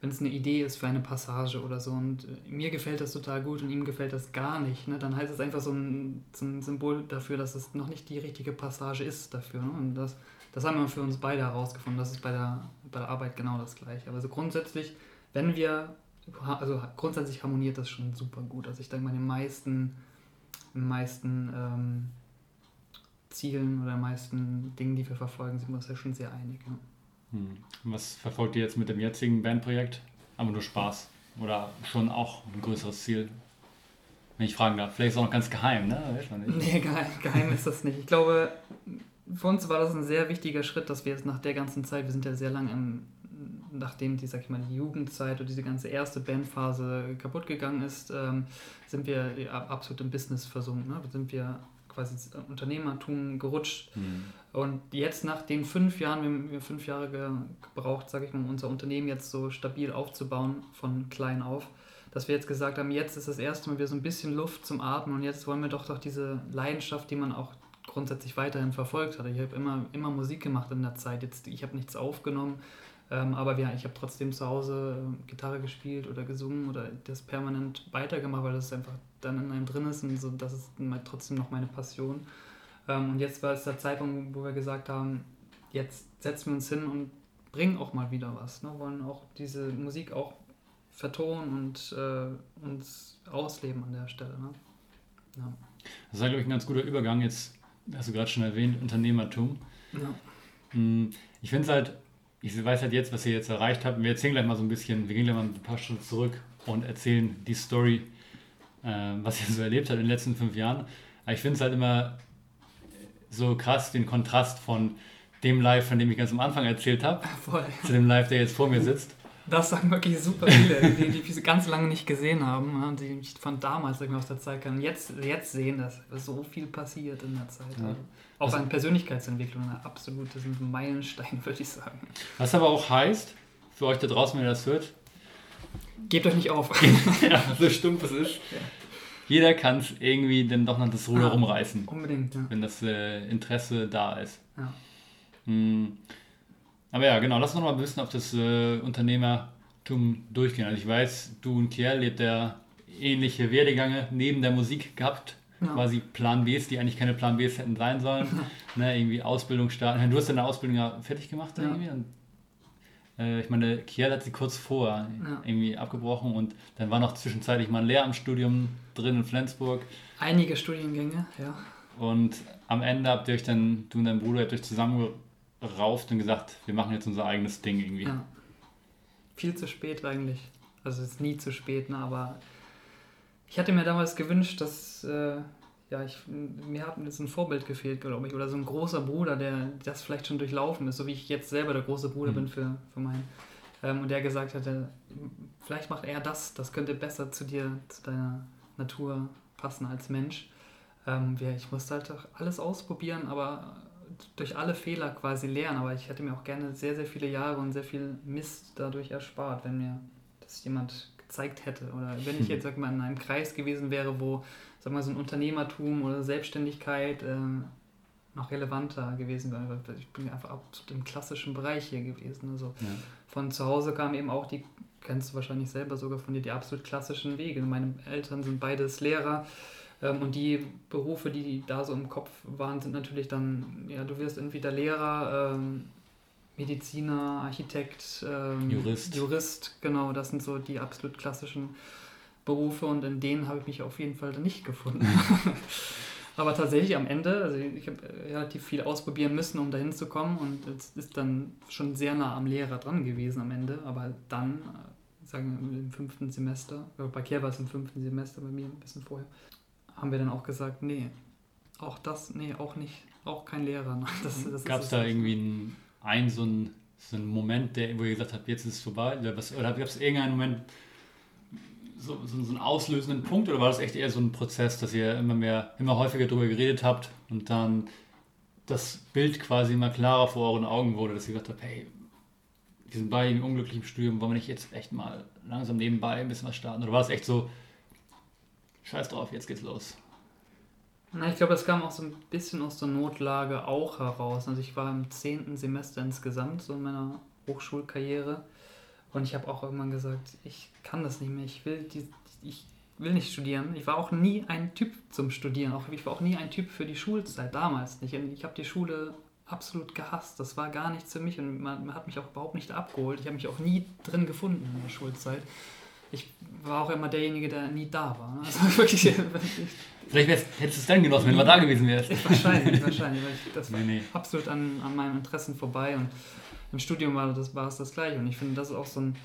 wenn es eine Idee ist für eine Passage oder so und äh, mir gefällt das total gut und ihm gefällt das gar nicht, ne, dann heißt es einfach so ein, so ein Symbol dafür, dass es noch nicht die richtige Passage ist dafür. Ne? Und das, das haben wir für uns beide herausgefunden. Das ist bei der, bei der Arbeit genau das gleiche. Aber so grundsätzlich, wenn wir, also grundsätzlich harmoniert das schon super gut. Also ich denke mal, den meisten, den meisten ähm, Zielen oder den meisten Dingen, die wir verfolgen, sind wir uns ja schon sehr einig. Ne? Hm. Was verfolgt ihr jetzt mit dem jetzigen Bandprojekt? Aber nur Spaß oder schon auch ein größeres Ziel? Wenn ich fragen darf. Vielleicht ist es auch noch ganz geheim, ne? Weiß man nicht. Nee, geheim, geheim ist das nicht. Ich glaube, für uns war das ein sehr wichtiger Schritt, dass wir jetzt nach der ganzen Zeit, wir sind ja sehr lange im, nachdem die, sag ich mal, die Jugendzeit oder diese ganze erste Bandphase kaputt gegangen ist, ähm, sind wir absolut im Business versunken. Ne? Sind wir quasi ins Unternehmertum gerutscht. Mhm. Und jetzt nach den fünf Jahren, wir haben fünf Jahre gebraucht, sage ich mal, um unser Unternehmen jetzt so stabil aufzubauen, von klein auf, dass wir jetzt gesagt haben, jetzt ist das erste Mal wieder so ein bisschen Luft zum Atmen und jetzt wollen wir doch doch diese Leidenschaft, die man auch grundsätzlich weiterhin verfolgt hat. Ich habe immer, immer Musik gemacht in der Zeit. Jetzt, ich habe nichts aufgenommen, ähm, aber ja, ich habe trotzdem zu Hause äh, Gitarre gespielt oder gesungen oder das permanent weitergemacht, weil das einfach dann in einem drin ist und so, das ist trotzdem noch meine Passion. Ähm, und jetzt war es der Zeitpunkt, wo wir gesagt haben, jetzt setzen wir uns hin und bringen auch mal wieder was. Ne? Wollen auch diese Musik auch vertonen und äh, uns ausleben an der Stelle. Ne? Ja. Das war, glaube ich, ein ganz guter Übergang. Jetzt hast du gerade schon erwähnt, Unternehmertum. Ja. Hm, ich finde es halt, ich weiß halt jetzt, was ihr jetzt erreicht habt. Wir erzählen gleich mal so ein bisschen, wir gehen gleich mal ein paar Schritte zurück und erzählen die Story äh, was ich so erlebt habe in den letzten fünf Jahren. Aber ich finde es halt immer so krass, den Kontrast von dem Live, von dem ich ganz am Anfang erzählt habe, zu dem Live, der jetzt vor mir sitzt. Das sagen wirklich super viele, die, die, die ganz lange nicht gesehen haben und die mich von damals aus der Zeit kann. Jetzt, jetzt sehen, dass so viel passiert in der Zeit. Ja. Auch also, an Persönlichkeitsentwicklung, ein absolutes Meilenstein, würde ich sagen. Was aber auch heißt, für euch da draußen, wenn ihr das hört, Gebt euch nicht auf. ja, so stumpf es ist. Ja. Jeder kann es irgendwie dann doch noch das Ruder ja, rumreißen. Unbedingt, ja. Wenn das äh, Interesse da ist. Ja. Hm. Aber ja, genau, lass uns noch mal wissen, ob das äh, Unternehmertum durchgehen. Also ich weiß, du und Kiel lebt ja ähnliche Werdegänge neben der Musik gehabt. Ja. Quasi Plan Bs, die eigentlich keine Plan Bs hätten sein sollen. ne, irgendwie Ausbildung starten. Du hast deine Ausbildung ja fertig gemacht ja. irgendwie und äh, ich meine, Kiel hat sie kurz vor ja. irgendwie abgebrochen und dann war noch zwischenzeitlich mal ein Lehramtsstudium drin in Flensburg. Einige Studiengänge, ja. Und am Ende habt ihr euch dann, du und dein Bruder, habt euch zusammengerauft und gesagt, wir machen jetzt unser eigenes Ding irgendwie. Ja. Viel zu spät eigentlich. Also es ist nie zu spät, ne? aber ich hatte mir damals gewünscht, dass äh, ja, ich, mir hat jetzt ein Vorbild gefehlt, glaube ich, oder so ein großer Bruder, der das vielleicht schon durchlaufen ist, so wie ich jetzt selber der große Bruder mhm. bin für, für meinen. Ähm, und der gesagt hatte, vielleicht macht er das, das könnte besser zu dir, zu deiner Natur passen als Mensch. Ähm, ja, ich musste halt auch alles ausprobieren, aber durch alle Fehler quasi lernen. Aber ich hätte mir auch gerne sehr, sehr viele Jahre und sehr viel Mist dadurch erspart, wenn mir das jemand gezeigt hätte. Oder wenn ich jetzt sag mal, in einem Kreis gewesen wäre, wo sag mal, so ein Unternehmertum oder Selbstständigkeit äh, noch relevanter gewesen wäre. Ich bin einfach absolut im klassischen Bereich hier gewesen. Also Ja. von zu Hause kamen eben auch die, kennst du wahrscheinlich selber sogar von dir, die absolut klassischen Wege. Meine Eltern sind beides Lehrer. Ähm, Und die Berufe, die da so im Kopf waren, sind natürlich dann, ja, du wirst entweder Lehrer, ähm, Mediziner, Architekt, ähm, Jurist. Jurist, genau, das sind so die absolut klassischen Berufe und in denen habe ich mich auf jeden Fall nicht gefunden. Aber tatsächlich am Ende, also ich habe relativ viel ausprobieren müssen, um dahin zu kommen und es ist dann schon sehr nah am Lehrer dran gewesen am Ende. Aber dann, äh, sagen wir im fünften Semester, äh, bei Kehr war es im fünften Semester, bei mir ein bisschen vorher, haben wir dann auch gesagt, nee, auch das, nee, auch nicht, auch kein Lehrer. Das Gab es da irgendwie einen, einen so einen, so einen Moment, der, wo ihr gesagt habt, jetzt ist es vorbei? Oder, was- oder gab es irgendeinen Moment, so, so, so einen auslösenden Punkt? Oder war das echt eher so ein Prozess, dass ihr immer mehr, immer häufiger darüber geredet habt und dann das Bild quasi immer klarer vor euren Augen wurde, dass ihr gesagt habt, hey, wir sind beide im unglücklichen Studium, wollen wir nicht jetzt echt mal langsam nebenbei ein bisschen was starten? Oder war es echt so, scheiß drauf, jetzt geht's los? Na, ich glaube, das kam auch so ein bisschen aus der Notlage auch heraus. Also ich war im zehnten Semester insgesamt so in meiner Hochschulkarriere und ich habe auch irgendwann gesagt, ich kann das nicht mehr, ich will, die, ich will nicht studieren. Ich war auch nie ein Typ zum Studieren, auch, ich war auch nie ein Typ für die Schulzeit, damals nicht. Ich habe die Schule absolut gehasst, das war gar nichts für mich und man, man hat mich auch überhaupt nicht abgeholt. Ich habe mich auch nie drin gefunden in der Schulzeit. Ich war auch immer derjenige, der nie da war. ne? Also wirklich, Vielleicht wär's, hättest du es dann genossen, wenn du mal da gewesen wärst. Wahrscheinlich, wahrscheinlich. Weil ich, das war Nee, nee. absolut an, an meinen Interessen vorbei und im Studium war, das, war es das gleiche. Und ich finde, das ist auch so, ein,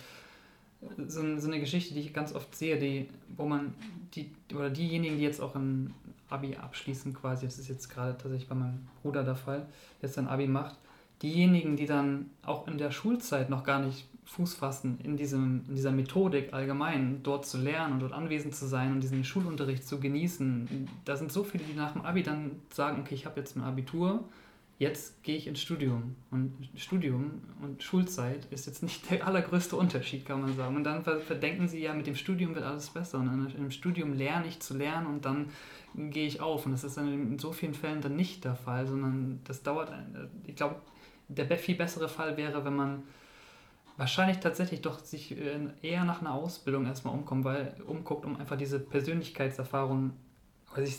so, ein, so eine Geschichte, die ich ganz oft sehe, die, wo man, die, oder diejenigen, die jetzt auch ein Abi abschließen quasi, das ist jetzt gerade tatsächlich bei meinem Bruder der Fall, jetzt ein Abi macht, diejenigen, die dann auch in der Schulzeit noch gar nicht Fuß fassen in, diesem, in dieser Methodik allgemein, dort zu lernen und dort anwesend zu sein und diesen Schulunterricht zu genießen. Da sind so viele, die nach dem Abi dann sagen, okay, ich habe jetzt ein Abitur, jetzt gehe ich ins Studium. Und Studium und Schulzeit ist jetzt nicht der allergrößte Unterschied, kann man sagen. Und dann ver- verdenken sie, ja, mit dem Studium wird alles besser. Und im Studium lerne ich zu lernen und dann gehe ich auf. Und das ist dann in so vielen Fällen dann nicht der Fall, sondern das dauert, ich glaube, der viel bessere Fall wäre, wenn man wahrscheinlich tatsächlich doch sich äh, eher nach einer Ausbildung erstmal umkommt, weil, umguckt, um einfach diese Persönlichkeitserfahrung oder sich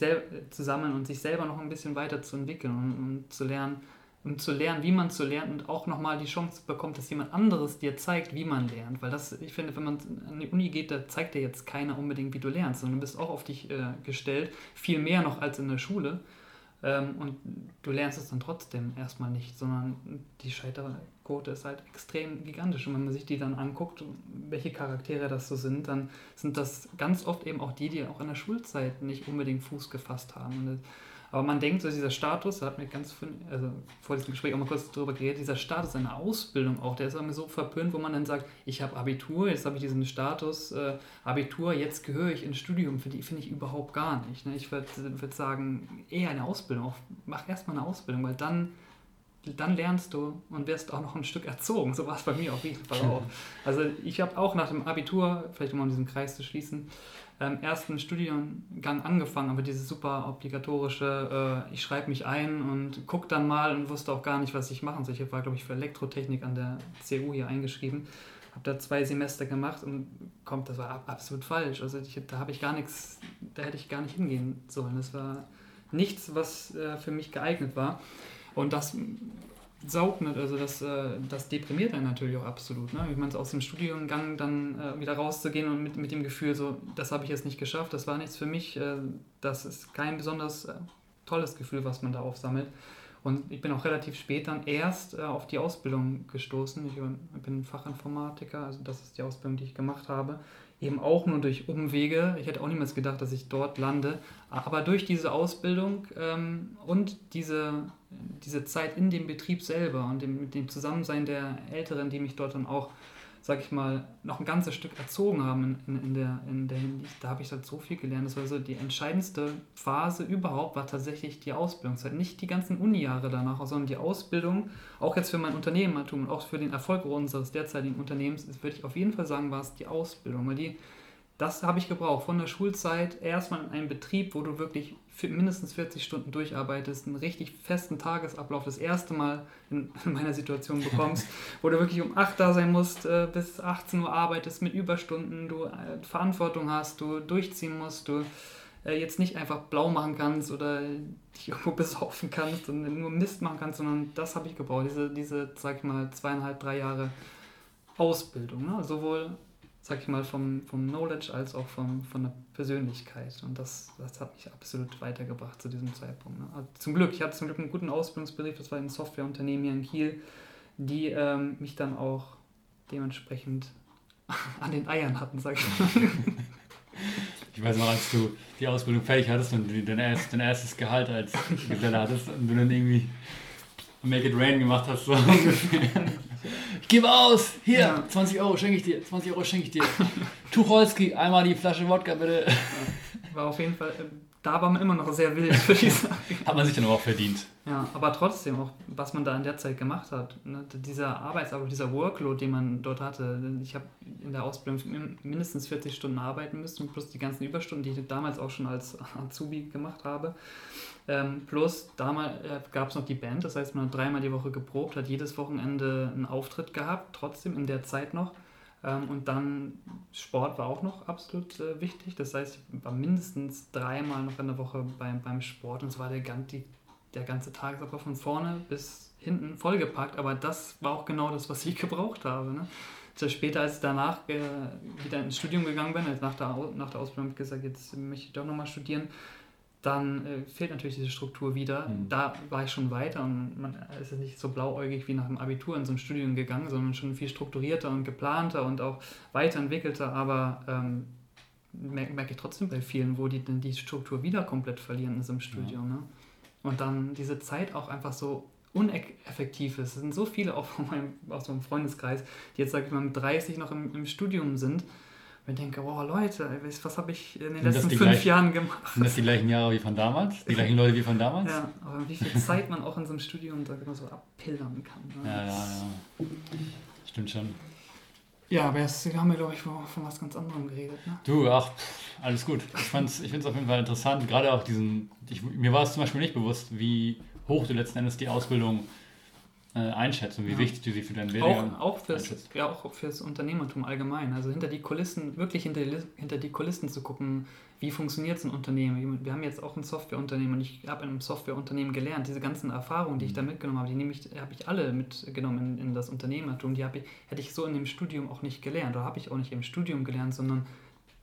zu sammeln und sich selber noch ein bisschen weiter zu entwickeln und, und zu lernen, um zu lernen, wie man zu lernen und auch nochmal die Chance bekommt, dass jemand anderes dir zeigt, wie man lernt. Weil das, ich finde, wenn man an die Uni geht, da zeigt dir jetzt keiner unbedingt, wie du lernst, sondern du bist auch auf dich äh, gestellt, viel mehr noch als in der Schule. Ähm, und du lernst es dann trotzdem erstmal nicht, sondern die Scheiterquote ist halt extrem gigantisch. Und wenn man sich die dann anguckt, welche Charaktere das so sind, dann sind das ganz oft eben auch die, die auch in der Schulzeit nicht unbedingt Fuß gefasst haben. Aber man denkt, so dieser Status, da hat mir ganz also vor diesem Gespräch auch mal kurz drüber geredet, dieser Status einer Ausbildung auch, der ist immer so verpönt, wo man dann sagt, ich habe Abitur, jetzt habe ich diesen Status äh, Abitur, jetzt gehöre ich ins Studium, finde ich, finde ich überhaupt gar nicht. Ne? Ich würde würd sagen, eher eine Ausbildung, auch, mach erstmal eine Ausbildung, weil dann, dann lernst du und wirst auch noch ein Stück erzogen. So war es bei mir auf jeden Fall auch. Also ich habe auch nach dem Abitur, vielleicht um an diesen Kreis zu schließen, ähm, ersten Studiengang angefangen, aber dieses super obligatorische, äh, ich schreibe mich ein und guck dann mal und wusste auch gar nicht, was ich machen soll. Ich war, glaube ich, für Elektrotechnik an der CU hier eingeschrieben, habe da zwei Semester gemacht und kommt, das war ab- absolut falsch. Also ich, da habe ich gar nichts, da hätte ich gar nicht hingehen sollen. Das war nichts, was äh, für mich geeignet war. Und das saugt nicht, also das, äh, das deprimiert einen natürlich auch absolut. Ne? Ich meine, aus dem Studiengang dann äh, wieder rauszugehen und mit, mit dem Gefühl, so, das habe ich jetzt nicht geschafft, das war nichts für mich, äh, das ist kein besonders tolles Gefühl, was man da aufsammelt. Und ich bin auch relativ spät dann erst auf die Ausbildung gestoßen. Ich bin Fachinformatiker, also das ist die Ausbildung, die ich gemacht habe. Eben auch nur durch Umwege. Ich hätte auch niemals gedacht, dass ich dort lande. Aber durch diese Ausbildung ähm, und diese, diese Zeit in dem Betrieb selber und dem, mit dem Zusammensein der Älteren, die mich dort dann auch, sag ich mal, noch ein ganzes Stück erzogen haben in, in, der, in der Hinsicht, da habe ich halt so viel gelernt. Das war so die entscheidendste Phase überhaupt, war tatsächlich die Ausbildungszeit. Nicht die ganzen Uni-Jahre danach, sondern die Ausbildung, auch jetzt für mein Unternehmertum und auch für den Erfolg unseres derzeitigen Unternehmens, würde ich auf jeden Fall sagen, war es die Ausbildung, weil die das habe ich gebraucht. Von der Schulzeit erstmal in einem Betrieb, wo du wirklich mindestens 40 Stunden durcharbeitest, einen richtig festen Tagesablauf das erste Mal in, meiner Situation bekommst, wo du wirklich um 8 da sein musst, äh, bis 18 Uhr arbeitest mit Überstunden, du äh, Verantwortung hast, du durchziehen musst, du äh, jetzt nicht einfach blau machen kannst oder dich irgendwo besaufen kannst und nur Mist machen kannst, sondern das habe ich gebraucht, diese, diese, sag ich mal, zweieinhalb, drei Jahre Ausbildung, ne? sowohl sag ich mal, vom, vom Knowledge als auch vom, von der Persönlichkeit. Und das, das hat mich absolut weitergebracht zu diesem Zeitpunkt. Ne? Also zum Glück, ich hatte zum Glück einen guten Ausbildungsbetrieb, das war ein Softwareunternehmen hier in Kiel, die ähm, mich dann auch dementsprechend an den Eiern hatten, sag ich mal. Ich weiß noch, als du die Ausbildung fertig hattest und dein, erst, dein erstes Gehalt als Geselle hattest und du dann irgendwie Make It Rain gemacht hast, so ungefähr. Ich gebe aus, hier, ja. 20 Euro schenke ich dir, 20 Euro schenke ich dir. Tucholsky, einmal die Flasche Wodka bitte. War auf jeden Fall, äh, da war man immer noch sehr wild, würde ich sagen. Hat man sich dann auch verdient. Ja, aber trotzdem auch, was man da in der Zeit gemacht hat. Ne? Dieser Arbeitsablauf, dieser Workload, den man dort hatte. Ich habe in der Ausbildung mindestens 40 Stunden arbeiten müssen, plus die ganzen Überstunden, die ich damals auch schon als Azubi gemacht habe. Ähm, plus damals äh, gab es noch die Band, das heißt, man hat dreimal die Woche geprobt, hat jedes Wochenende einen Auftritt gehabt, trotzdem in der Zeit noch. Ähm, und dann Sport war auch noch absolut äh, wichtig. Das heißt, ich war mindestens dreimal noch in der Woche beim, beim Sport und es war der, die, der ganze Tagesablauf von vorne bis hinten vollgepackt. Aber das war auch genau das, was ich gebraucht habe. Ne? Später, als ich danach äh, wieder ins Studium gegangen bin, also nach der, nach der Ausbildung habe ich gesagt, jetzt möchte ich doch nochmal studieren, dann äh, fehlt natürlich diese Struktur wieder. Mhm. Da war ich schon weiter und man ist ja nicht so blauäugig wie nach dem Abitur in so ein Studium gegangen, sondern schon viel strukturierter und geplanter und auch weiterentwickelter. Aber ähm, merke merk ich trotzdem bei vielen, wo die dann die Struktur wieder komplett verlieren in so einem Studium. Ja. Ne? Und dann diese Zeit auch einfach so uneffektiv ist. Es sind so viele auch von meinem, aus meinem Freundeskreis, die jetzt, sage ich mal, mit 30 noch im, im Studium sind und denke, boah, Leute, was habe ich in den sind letzten fünf gleich, Jahren gemacht? Sind das die gleichen Jahre wie von damals? Die gleichen Leute wie von damals? Ja, aber wie viel Zeit man auch in so einem Studium da immer so abpillern kann. Ne? Ja, ja, ja. Stimmt schon. Ja, aber jetzt haben wir, glaube ich, von was ganz anderem geredet. Ne? Du, ach, alles gut. Ich, ich finde es auf jeden Fall interessant. Gerade auch diesen, ich, mir war es zum Beispiel nicht bewusst, wie hoch du letzten Endes die Ausbildung Einschätzung, wie ja. wichtig du sie für dein Werdegang auch, auch fürs, Ja, auch fürs Unternehmertum allgemein. Also hinter die Kulissen, wirklich hinter die, hinter die Kulissen zu gucken, wie funktioniert so ein Unternehmen. Wir haben jetzt auch ein Softwareunternehmen und ich habe in einem Softwareunternehmen gelernt. Diese ganzen Erfahrungen, die ich da mhm. mitgenommen habe, die nehme ich, habe ich alle mitgenommen in, in das Unternehmertum. Die ich, hätte ich so in dem Studium auch nicht gelernt oder habe ich auch nicht im Studium gelernt, sondern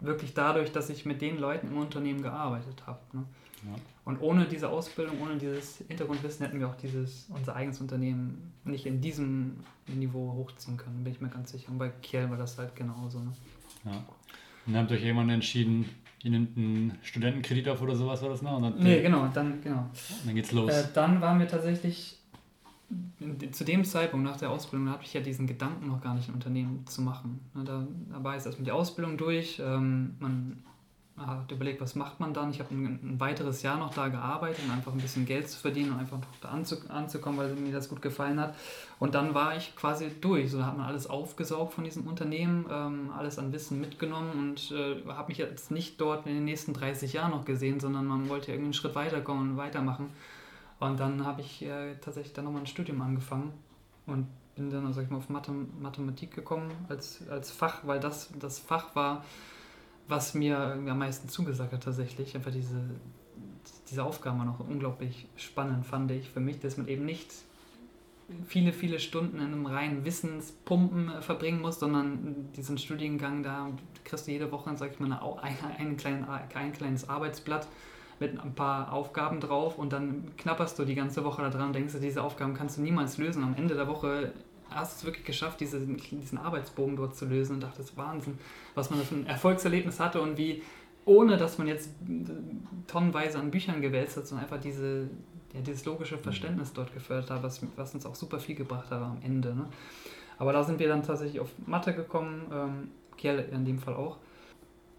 wirklich dadurch, dass ich mit den Leuten im Unternehmen gearbeitet habe. Ne? Ja. Und ohne diese Ausbildung, ohne dieses Hintergrundwissen hätten wir auch dieses, unser eigenes Unternehmen nicht in diesem Niveau hochziehen können, bin ich mir ganz sicher. Und bei Kiel war das halt genauso. Ne? Ja. Und dann habt euch irgendwann entschieden, ihr nehmt einen Studentenkredit auf oder sowas war das noch? Und nee, genau, dann, genau. dann geht's los. Äh, dann waren wir tatsächlich, zu dem Zeitpunkt nach der Ausbildung, da hatte ich ja diesen Gedanken noch gar nicht, ein Unternehmen zu machen. Ne, da, da war jetzt erstmal die Ausbildung durch, ähm, man hat überlegt, was macht man dann. Ich habe ein, ein, weiteres Jahr noch da gearbeitet, um einfach ein bisschen Geld zu verdienen und einfach noch da anzu, anzukommen, weil mir das gut gefallen hat. Und dann war ich quasi durch. So da hat man alles aufgesaugt von diesem Unternehmen, ähm, alles an Wissen mitgenommen und äh, habe mich jetzt nicht dort in den nächsten 30 Jahren noch gesehen, sondern man wollte irgendwie einen Schritt weiterkommen und weitermachen. Und dann habe ich äh, tatsächlich dann nochmal ein Studium angefangen und bin dann, sag ich mal, auf Mathe, Mathematik gekommen als, als Fach, weil das das Fach war, was mir am meisten zugesagt hat tatsächlich. Einfach diese, diese Aufgaben waren auch unglaublich spannend, fand ich für mich, dass man eben nicht viele, viele Stunden in einem reinen Wissenspumpen verbringen muss, sondern diesen Studiengang, da kriegst du jede Woche, sag ich mal, eine, einen kleinen, ein kleines Arbeitsblatt mit ein paar Aufgaben drauf und dann knapperst du die ganze Woche da dran und denkst, diese Aufgaben kannst du niemals lösen. Am Ende der Woche hast es wirklich geschafft, diese, diesen Arbeitsbogen dort zu lösen und dachte, das ist Wahnsinn, was man für ein Erfolgserlebnis hatte und wie, ohne dass man jetzt tonnenweise an Büchern gewälzt hat, sondern einfach diese, ja, dieses logische Verständnis dort gefördert hat, was, was uns auch super viel gebracht hat am Ende. Ne? Aber da sind wir dann tatsächlich auf Mathe gekommen, ähm, Kiel in dem Fall auch,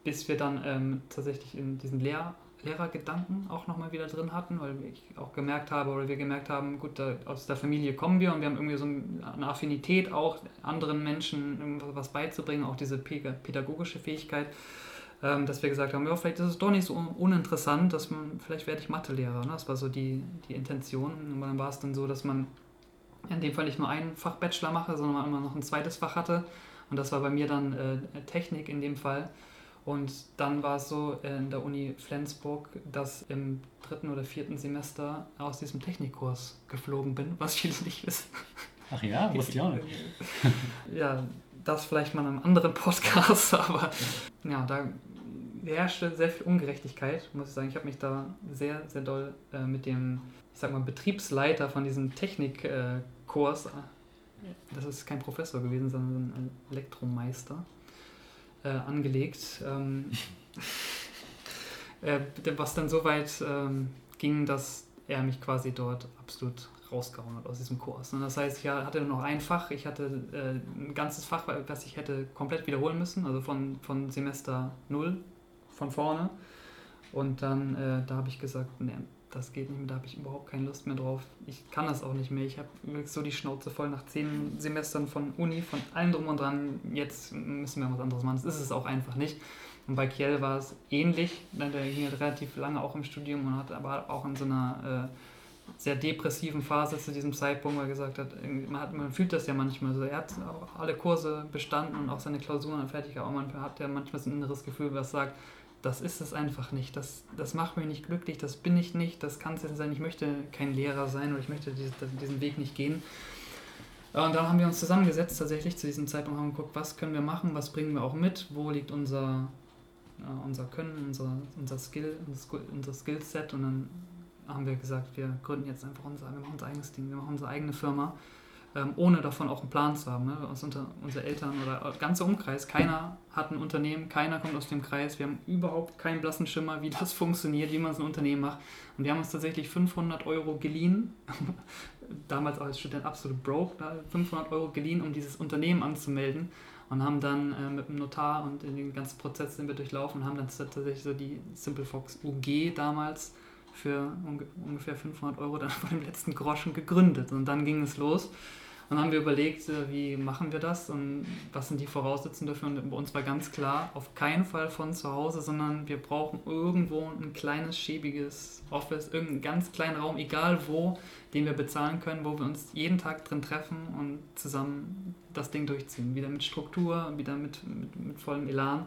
bis wir dann ähm, tatsächlich in diesen Lehr Lehrergedanken auch nochmal wieder drin hatten, weil ich auch gemerkt habe oder wir gemerkt haben, gut, da, aus der Familie kommen wir und wir haben irgendwie so eine Affinität auch, anderen Menschen was beizubringen, auch diese pädagogische Fähigkeit. ähm, dass wir gesagt haben, ja, vielleicht ist es doch nicht so uninteressant, dass man, vielleicht werde ich Mathelehrer. Ne? Das war so die, die Intention. Und dann war es dann so, dass man in dem Fall nicht nur ein Fach Bachelor mache, sondern man immer noch ein zweites Fach hatte. Und das war bei mir dann äh, Technik in dem Fall. Und dann war es so in der Uni Flensburg, dass im dritten oder vierten Semester aus diesem Technikkurs geflogen bin, was viele nicht wissen. Ach ja, wusste ich auch nicht. ja, das vielleicht mal in einem anderen Podcast, aber ja, da herrschte sehr viel Ungerechtigkeit, muss ich sagen. Ich habe mich da sehr, sehr doll äh, mit dem, ich sag mal, Betriebsleiter von diesem Technikkurs, äh, das ist kein Professor gewesen, sondern ein Elektromeister, äh, angelegt. Ähm, äh, was dann so weit ähm, ging, dass er mich quasi dort absolut rausgehauen hat aus diesem Kurs. Und das heißt, ich hatte nur noch ein Fach, ich hatte äh, ein ganzes Fach, was ich hätte komplett wiederholen müssen, also von, von Semester 0 von vorne. Und dann, äh, da habe ich gesagt, nee, das geht nicht mehr, da habe ich überhaupt keine Lust mehr drauf. Ich kann das auch nicht mehr. Ich habe so die Schnauze voll nach zehn Semestern von Uni, von allem drum und dran. Jetzt müssen wir was anderes machen. Das ist es auch einfach nicht. Und bei Kiel war es ähnlich. Der ging halt relativ lange auch im Studium und hat aber auch in so einer äh, sehr depressiven Phase zu diesem Zeitpunkt, weil er gesagt hat, man, hat, man fühlt das ja manchmal so. Er hat auch alle Kurse bestanden und auch seine Klausuren fertig, aber man hat ja manchmal so ein inneres Gefühl, was sagt, das ist es einfach nicht, das, das macht mich nicht glücklich, das bin ich nicht, das kann es nicht sein, ich möchte kein Lehrer sein oder ich möchte diesen Weg nicht gehen. Und dann haben wir uns zusammengesetzt tatsächlich zu diesem Zeitpunkt haben geguckt, was können wir machen, was bringen wir auch mit, wo liegt unser, unser Können, unser, unser Skill, unser Skillset. Und dann haben wir gesagt, wir gründen jetzt einfach unser, wir machen unser eigenes Ding, wir machen unsere eigene Firma, ähm, ohne davon auch einen Plan zu haben. Ne? Aus unter, unsere Eltern oder ganzer Umkreis, keiner hat ein Unternehmen, keiner kommt aus dem Kreis, wir haben überhaupt keinen blassen Schimmer, wie das funktioniert, wie man so ein Unternehmen macht. Und wir haben uns tatsächlich 500 Euro geliehen, damals als Student absolut broke, 500 Euro geliehen, um dieses Unternehmen anzumelden und haben dann äh, mit dem Notar und den ganzen Prozess sind wir durchlaufen und haben dann tatsächlich so die SimpleFox UG damals für ungefähr 500 Euro dann von dem letzten Groschen gegründet. Und dann ging es los. Und dann haben wir überlegt, äh, wie machen wir das und was sind die Voraussetzungen dafür. Und bei uns war ganz klar, auf keinen Fall von zu Hause, sondern wir brauchen irgendwo ein kleines, schäbiges Office, irgendeinen ganz kleinen Raum, egal wo, den wir bezahlen können, wo wir uns jeden Tag drin treffen und zusammen das Ding durchziehen. Wieder mit Struktur, wieder mit, mit, mit vollem Elan.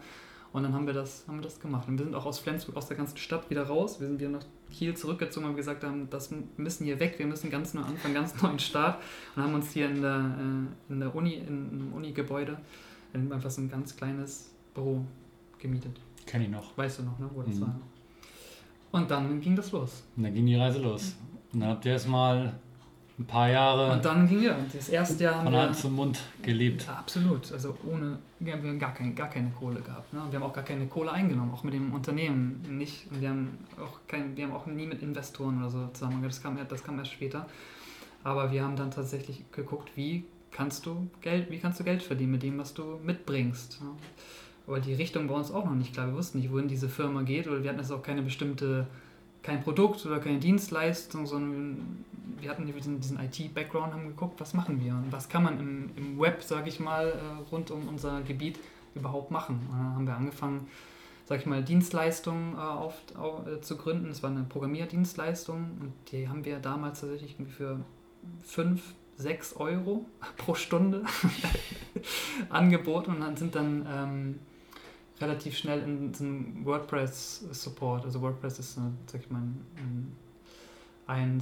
Und dann haben wir das, haben wir das gemacht. Und wir sind auch aus Flensburg, aus der ganzen Stadt wieder raus. Wir sind wieder nach Kiel zurückgezogen und gesagt haben, das müssen hier weg, wir müssen ganz neu anfangen, ganz neuen Start. Und haben uns hier in der, äh, in der Uni, in einem Uni-Gebäude, einfach so ein ganz kleines Büro gemietet. Kenn ich noch. Weißt du noch, ne, wo das mhm. war? Und dann ging das los. Und dann ging die Reise los. Und dann habt ihr erstmal ein paar Jahre. Und dann ging ja, das erste Jahr haben von Hand zum Mund gelebt. Absolut, also ohne, wir haben gar, kein, gar keine Kohle gehabt. Ne? Wir haben auch gar keine Kohle eingenommen, auch mit dem Unternehmen nicht. Und wir haben auch, kein, wir haben auch nie mit Investoren oder so zusammen, das kam, das kam erst später. Aber wir haben dann tatsächlich geguckt, wie kannst du Geld, wie kannst du Geld verdienen mit dem, was du mitbringst. Ne? Aber die Richtung war uns auch noch nicht klar. Wir wussten nicht, wohin diese Firma geht oder wir hatten jetzt auch keine bestimmte kein Produkt oder keine Dienstleistung, sondern wir hatten diesen, diesen IT-Background, haben geguckt, was machen wir und was kann man im, im Web, sage ich mal, äh, rund um unser Gebiet überhaupt machen. Und dann haben wir angefangen, sage ich mal, Dienstleistungen äh, auf, auf, äh, zu gründen. Das war eine Programmierdienstleistung und die haben wir damals tatsächlich für 5, 6 Euro pro Stunde angeboten und dann sind dann ähm, relativ schnell in so einen WordPress-Support. Also WordPress ist, sag ich mal, ein, ein,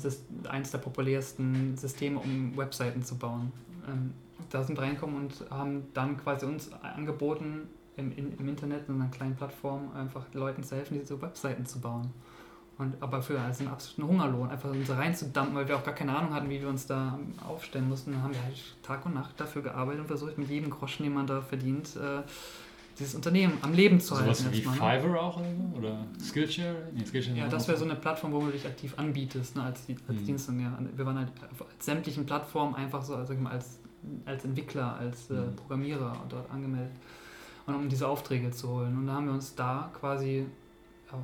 eins der populärsten Systeme, um Webseiten zu bauen. Ähm, da sind wir reingekommen und haben dann quasi uns angeboten, im, im Internet in einer kleinen Plattform einfach Leuten zu helfen, diese Webseiten zu bauen. Und, aber für also einen absoluten Hungerlohn, einfach uns reinzudampen, weil wir auch gar keine Ahnung hatten, wie wir uns da aufstellen mussten. Dann haben wir halt Tag und Nacht dafür gearbeitet und versucht, mit jedem Groschen, den man da verdient, äh, dieses Unternehmen am Leben zu halten. Sowas wie ne? Fiverr auch oder Skillshare? Nee, Skillshare ja, das wäre so eine Plattform, wo du dich aktiv anbietest ne, als, als mhm. Dienst. Ja. Wir waren halt auf sämtlichen Plattformen einfach so also als, als Entwickler, als äh, mhm. Programmierer dort angemeldet, und um diese Aufträge zu holen. Und da haben wir uns da quasi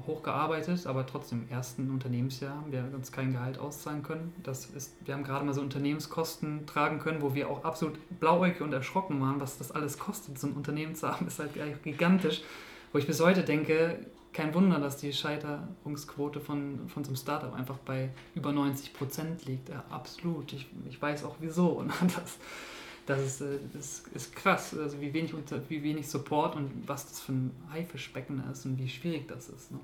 hochgearbeitet, aber trotzdem im ersten Unternehmensjahr haben wir uns kein Gehalt auszahlen können. Das ist, wir haben gerade mal so Unternehmenskosten tragen können, wo wir auch absolut blauäugig und erschrocken waren, was das alles kostet. So ein Unternehmen zu haben, ist halt gigantisch. wo ich bis heute denke, kein Wunder, dass die Scheiterungsquote von, von so einem Startup einfach bei über 90 Prozent liegt. Ja, absolut. Ich, ich weiß auch wieso. Und das, das, ist, äh, das ist krass, also wie wenig, unter, wie wenig Support und was das für ein Haifischbecken ist und wie schwierig das ist. Ne?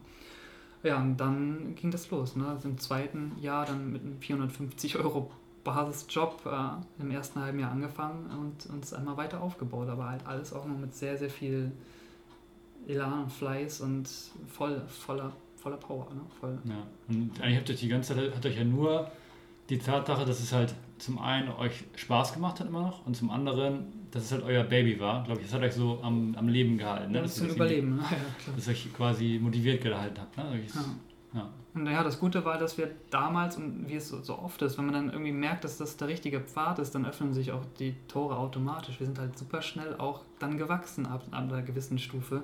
Ja, und dann ging das los. Ne? Also Im zweiten Jahr dann mit einem 450 Euro Basisjob äh, im ersten halben Jahr angefangen und uns einmal weiter aufgebaut. Aber halt alles auch noch mit sehr, sehr viel Elan und Fleiß und voll, voller, voller Power. Ne? Voll. Ja, und eigentlich habt ihr die ganze Zeit, hat euch ja nur die Tatsache, dass es halt zum einen euch Spaß gemacht hat immer noch und zum anderen, dass es halt euer Baby war, glaube ich, das hat euch so am, am Leben gehalten. Ne? Ja, das zum Überleben. Ne? Ja, klar. Dass euch quasi motiviert gehalten habt. Ne? Ja. Ja. Und naja, das Gute war, dass wir damals, und wie es so, so, oft ist, wenn man dann irgendwie merkt, dass das der richtige Pfad ist, dann öffnen sich auch die Tore automatisch. Wir sind halt super schnell auch dann gewachsen ab, ab einer gewissen Stufe.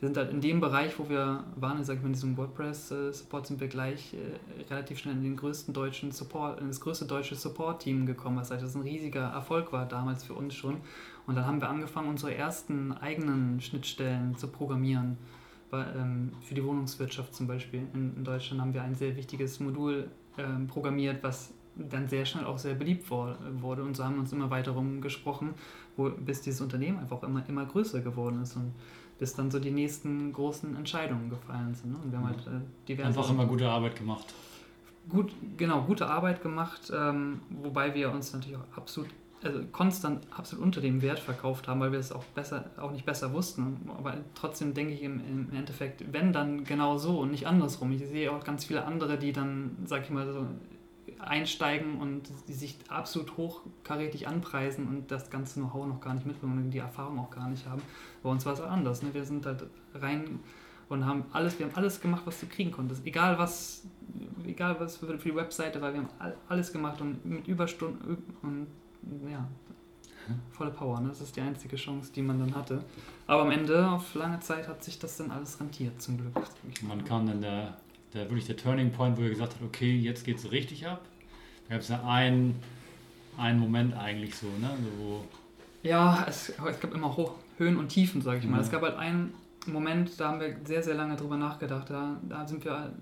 Wir sind halt in dem Bereich, wo wir waren, ich sag mal, in diesem WordPress-Support sind wir gleich äh, relativ schnell in den größten deutschen Support, in das größte deutsche Support-Team gekommen, was halt das ein riesiger Erfolg war damals für uns schon. Und dann haben wir angefangen, unsere ersten eigenen Schnittstellen zu programmieren ähm, für die Wohnungswirtschaft zum Beispiel. In, in, Deutschland haben wir ein sehr wichtiges Modul ähm, programmiert, was dann sehr schnell auch sehr beliebt wurde und so haben wir uns immer weiter rumgesprochen, wo, bis dieses Unternehmen einfach immer, immer größer geworden ist und bis dann so die nächsten großen Entscheidungen gefallen sind. Ne? Und wir haben halt äh, diverse... Einfach immer gute Arbeit gemacht. Gut, genau, gute Arbeit gemacht, ähm, wobei wir uns natürlich auch absolut also konstant absolut unter dem Wert verkauft haben, weil wir es auch besser, auch nicht besser wussten. Aber trotzdem denke ich im, im Endeffekt, wenn dann genau so und nicht andersrum. Ich sehe auch ganz viele andere, die dann, sag ich mal so, einsteigen und die sich absolut hochkarätig anpreisen und das ganze Know-how noch gar nicht mitbringen und die Erfahrung auch gar nicht haben. Bei uns war es anders. Ne? Wir sind halt rein und haben alles, wir haben alles gemacht, was du kriegen konntest. Egal was, egal was für die Webseite war, wir haben alles gemacht und mit Überstunden und ja, volle Power. Ne? Das ist die einzige Chance, die man dann hatte. Aber am Ende, auf lange Zeit, hat sich das dann alles rentiert, zum Glück. Man kam dann der, der wirklich der Turning Point, wo er gesagt hat, okay, jetzt geht es richtig ab. Da gab es ja einen, einen Moment eigentlich so, ne? Also wo ja, es, es gab immer Hoch, Höhen und Tiefen, sage ich mal. Ja. Es gab halt einen Moment, da haben wir sehr, sehr lange drüber nachgedacht. Da, da sind wir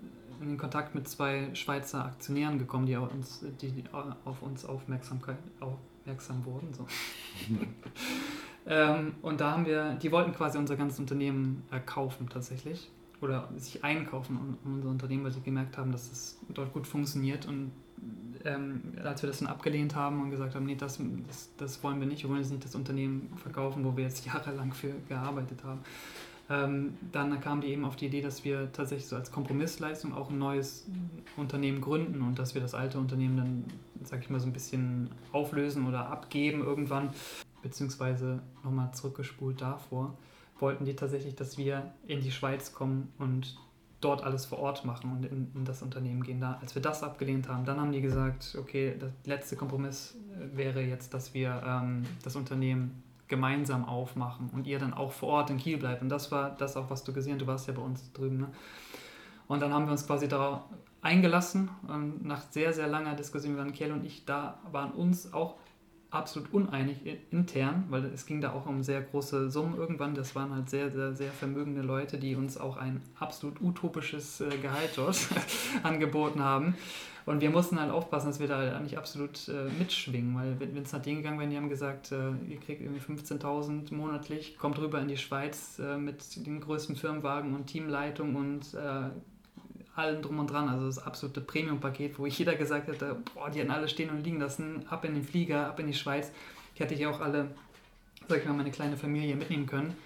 in Kontakt mit zwei Schweizer Aktionären gekommen, die auf uns, die auf uns Aufmerksamkeit, aufmerksam wurden. So. ähm, und da haben wir, die wollten quasi unser ganzes Unternehmen äh, kaufen tatsächlich oder sich einkaufen in unser Unternehmen, weil sie gemerkt haben, dass es dort gut funktioniert. Und ähm, als wir das dann abgelehnt haben und gesagt haben, nee, das, das, das wollen wir nicht, wir wollen jetzt nicht das Unternehmen verkaufen, wo wir jetzt jahrelang für gearbeitet haben, ähm, dann kam die eben auf die Idee, dass wir tatsächlich so als Kompromissleistung auch ein neues Unternehmen gründen und dass wir das alte Unternehmen dann, sag ich mal, so ein bisschen auflösen oder abgeben irgendwann, beziehungsweise nochmal zurückgespult davor, wollten die tatsächlich, dass wir in die Schweiz kommen und dort alles vor Ort machen und in, in, das Unternehmen gehen. Da, als wir das abgelehnt haben, dann haben die gesagt, okay, der letzte Kompromiss wäre jetzt, dass wir ähm, das Unternehmen gemeinsam aufmachen und ihr dann auch vor Ort in Kiel bleibt. Und das war das auch, was du gesehen hast. Du warst ja bei uns drüben. Ne? Und dann haben wir uns quasi darauf eingelassen. Und nach sehr, sehr langer Diskussion waren Kiel und ich da, waren uns auch absolut uneinig intern, weil es ging da auch um sehr große Summen irgendwann. Das waren halt sehr, sehr, sehr vermögende Leute, die uns auch ein absolut utopisches äh, Gehalt dort angeboten haben. Und wir mussten halt aufpassen, dass wir da nicht absolut äh, mitschwingen, weil wenn es nach denen gegangen wäre, die haben gesagt, äh, ihr kriegt irgendwie 15.000 monatlich, kommt rüber in die Schweiz äh, mit dem größten Firmenwagen und Teamleitung und äh, allem drum und dran. Also das absolute Premium-Paket, wo jeder gesagt hätte, boah, die hätten alle stehen und liegen lassen, ab in den Flieger, ab in die Schweiz. Ich hätte ich auch alle, sag ich mal, meine kleine Familie mitnehmen können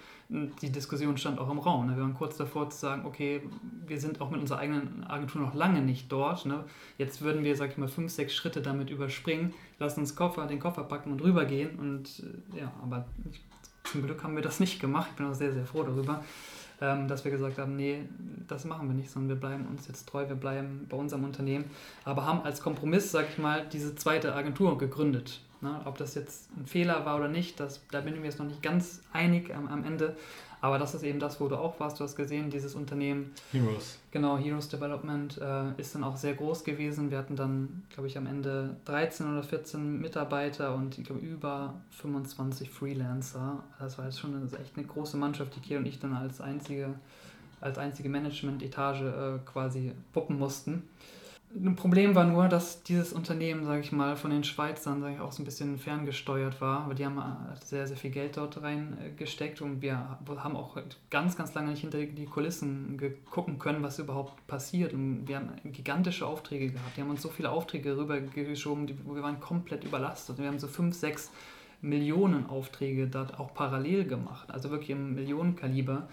die Diskussion stand auch im Raum. Ne? Wir waren kurz davor zu sagen, okay, wir sind auch mit unserer eigenen Agentur noch lange nicht dort. Ne? Jetzt würden wir, sag ich mal, fünf, sechs Schritte damit überspringen, lassen uns Koffer, den Koffer packen und rübergehen. Und äh, ja, aber zum Glück haben wir das nicht gemacht. Ich bin auch sehr, sehr froh darüber, ähm, dass wir gesagt haben, nee, das machen wir nicht, sondern wir bleiben uns jetzt treu, wir bleiben bei unserem Unternehmen. Aber haben als Kompromiss, sag ich mal, diese zweite Agentur gegründet Ne? Ob das jetzt ein Fehler war oder nicht, das, da bin ich mir jetzt noch nicht ganz einig am, am Ende. Aber das ist eben das, wo du auch warst. Du hast gesehen, dieses Unternehmen. Heroes. Genau, Heroes Development äh, ist dann auch sehr groß gewesen. Wir hatten dann, glaube ich, am Ende 13 oder 14 Mitarbeiter und ich glaube über 25 Freelancer. Das war jetzt schon eine, echt eine große Mannschaft, die Kiel und ich dann als einzige, als einzige Management-Etage äh, quasi puppen mussten. Ein Problem war nur, dass dieses Unternehmen, sage ich mal, von den Schweizern sag ich, auch so ein bisschen ferngesteuert war, weil die haben äh, sehr, sehr viel Geld dort reingesteckt und wir haben auch ganz, ganz lange nicht hinter die Kulissen gucken können, was überhaupt passiert. Und wir haben gigantische Aufträge gehabt. Die haben uns so viele Aufträge rübergeschoben, wir waren komplett überlastet. Wir haben so fünf, sechs Millionen Aufträge dort auch parallel gemacht, also wirklich im Millionenkaliber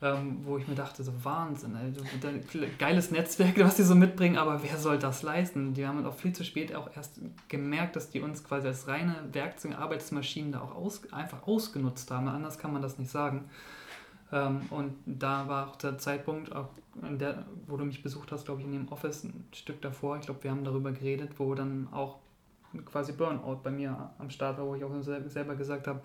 ähm, wo ich mir dachte, so Wahnsinn, ey, geiles Netzwerk, was die so mitbringen, aber wer soll das leisten? Die haben auch viel zu spät auch erst gemerkt, dass die uns quasi als reine Werkzeuge, Arbeitsmaschinen da auch aus, einfach ausgenutzt haben. Anders kann man das nicht sagen. Ähm, und da war auch der Zeitpunkt, auch der, wo du mich besucht hast, glaube ich, in dem Office ein Stück davor. Ich glaube, wir haben darüber geredet, wo dann auch quasi Burnout bei mir am Start war, wo ich auch selber gesagt habe,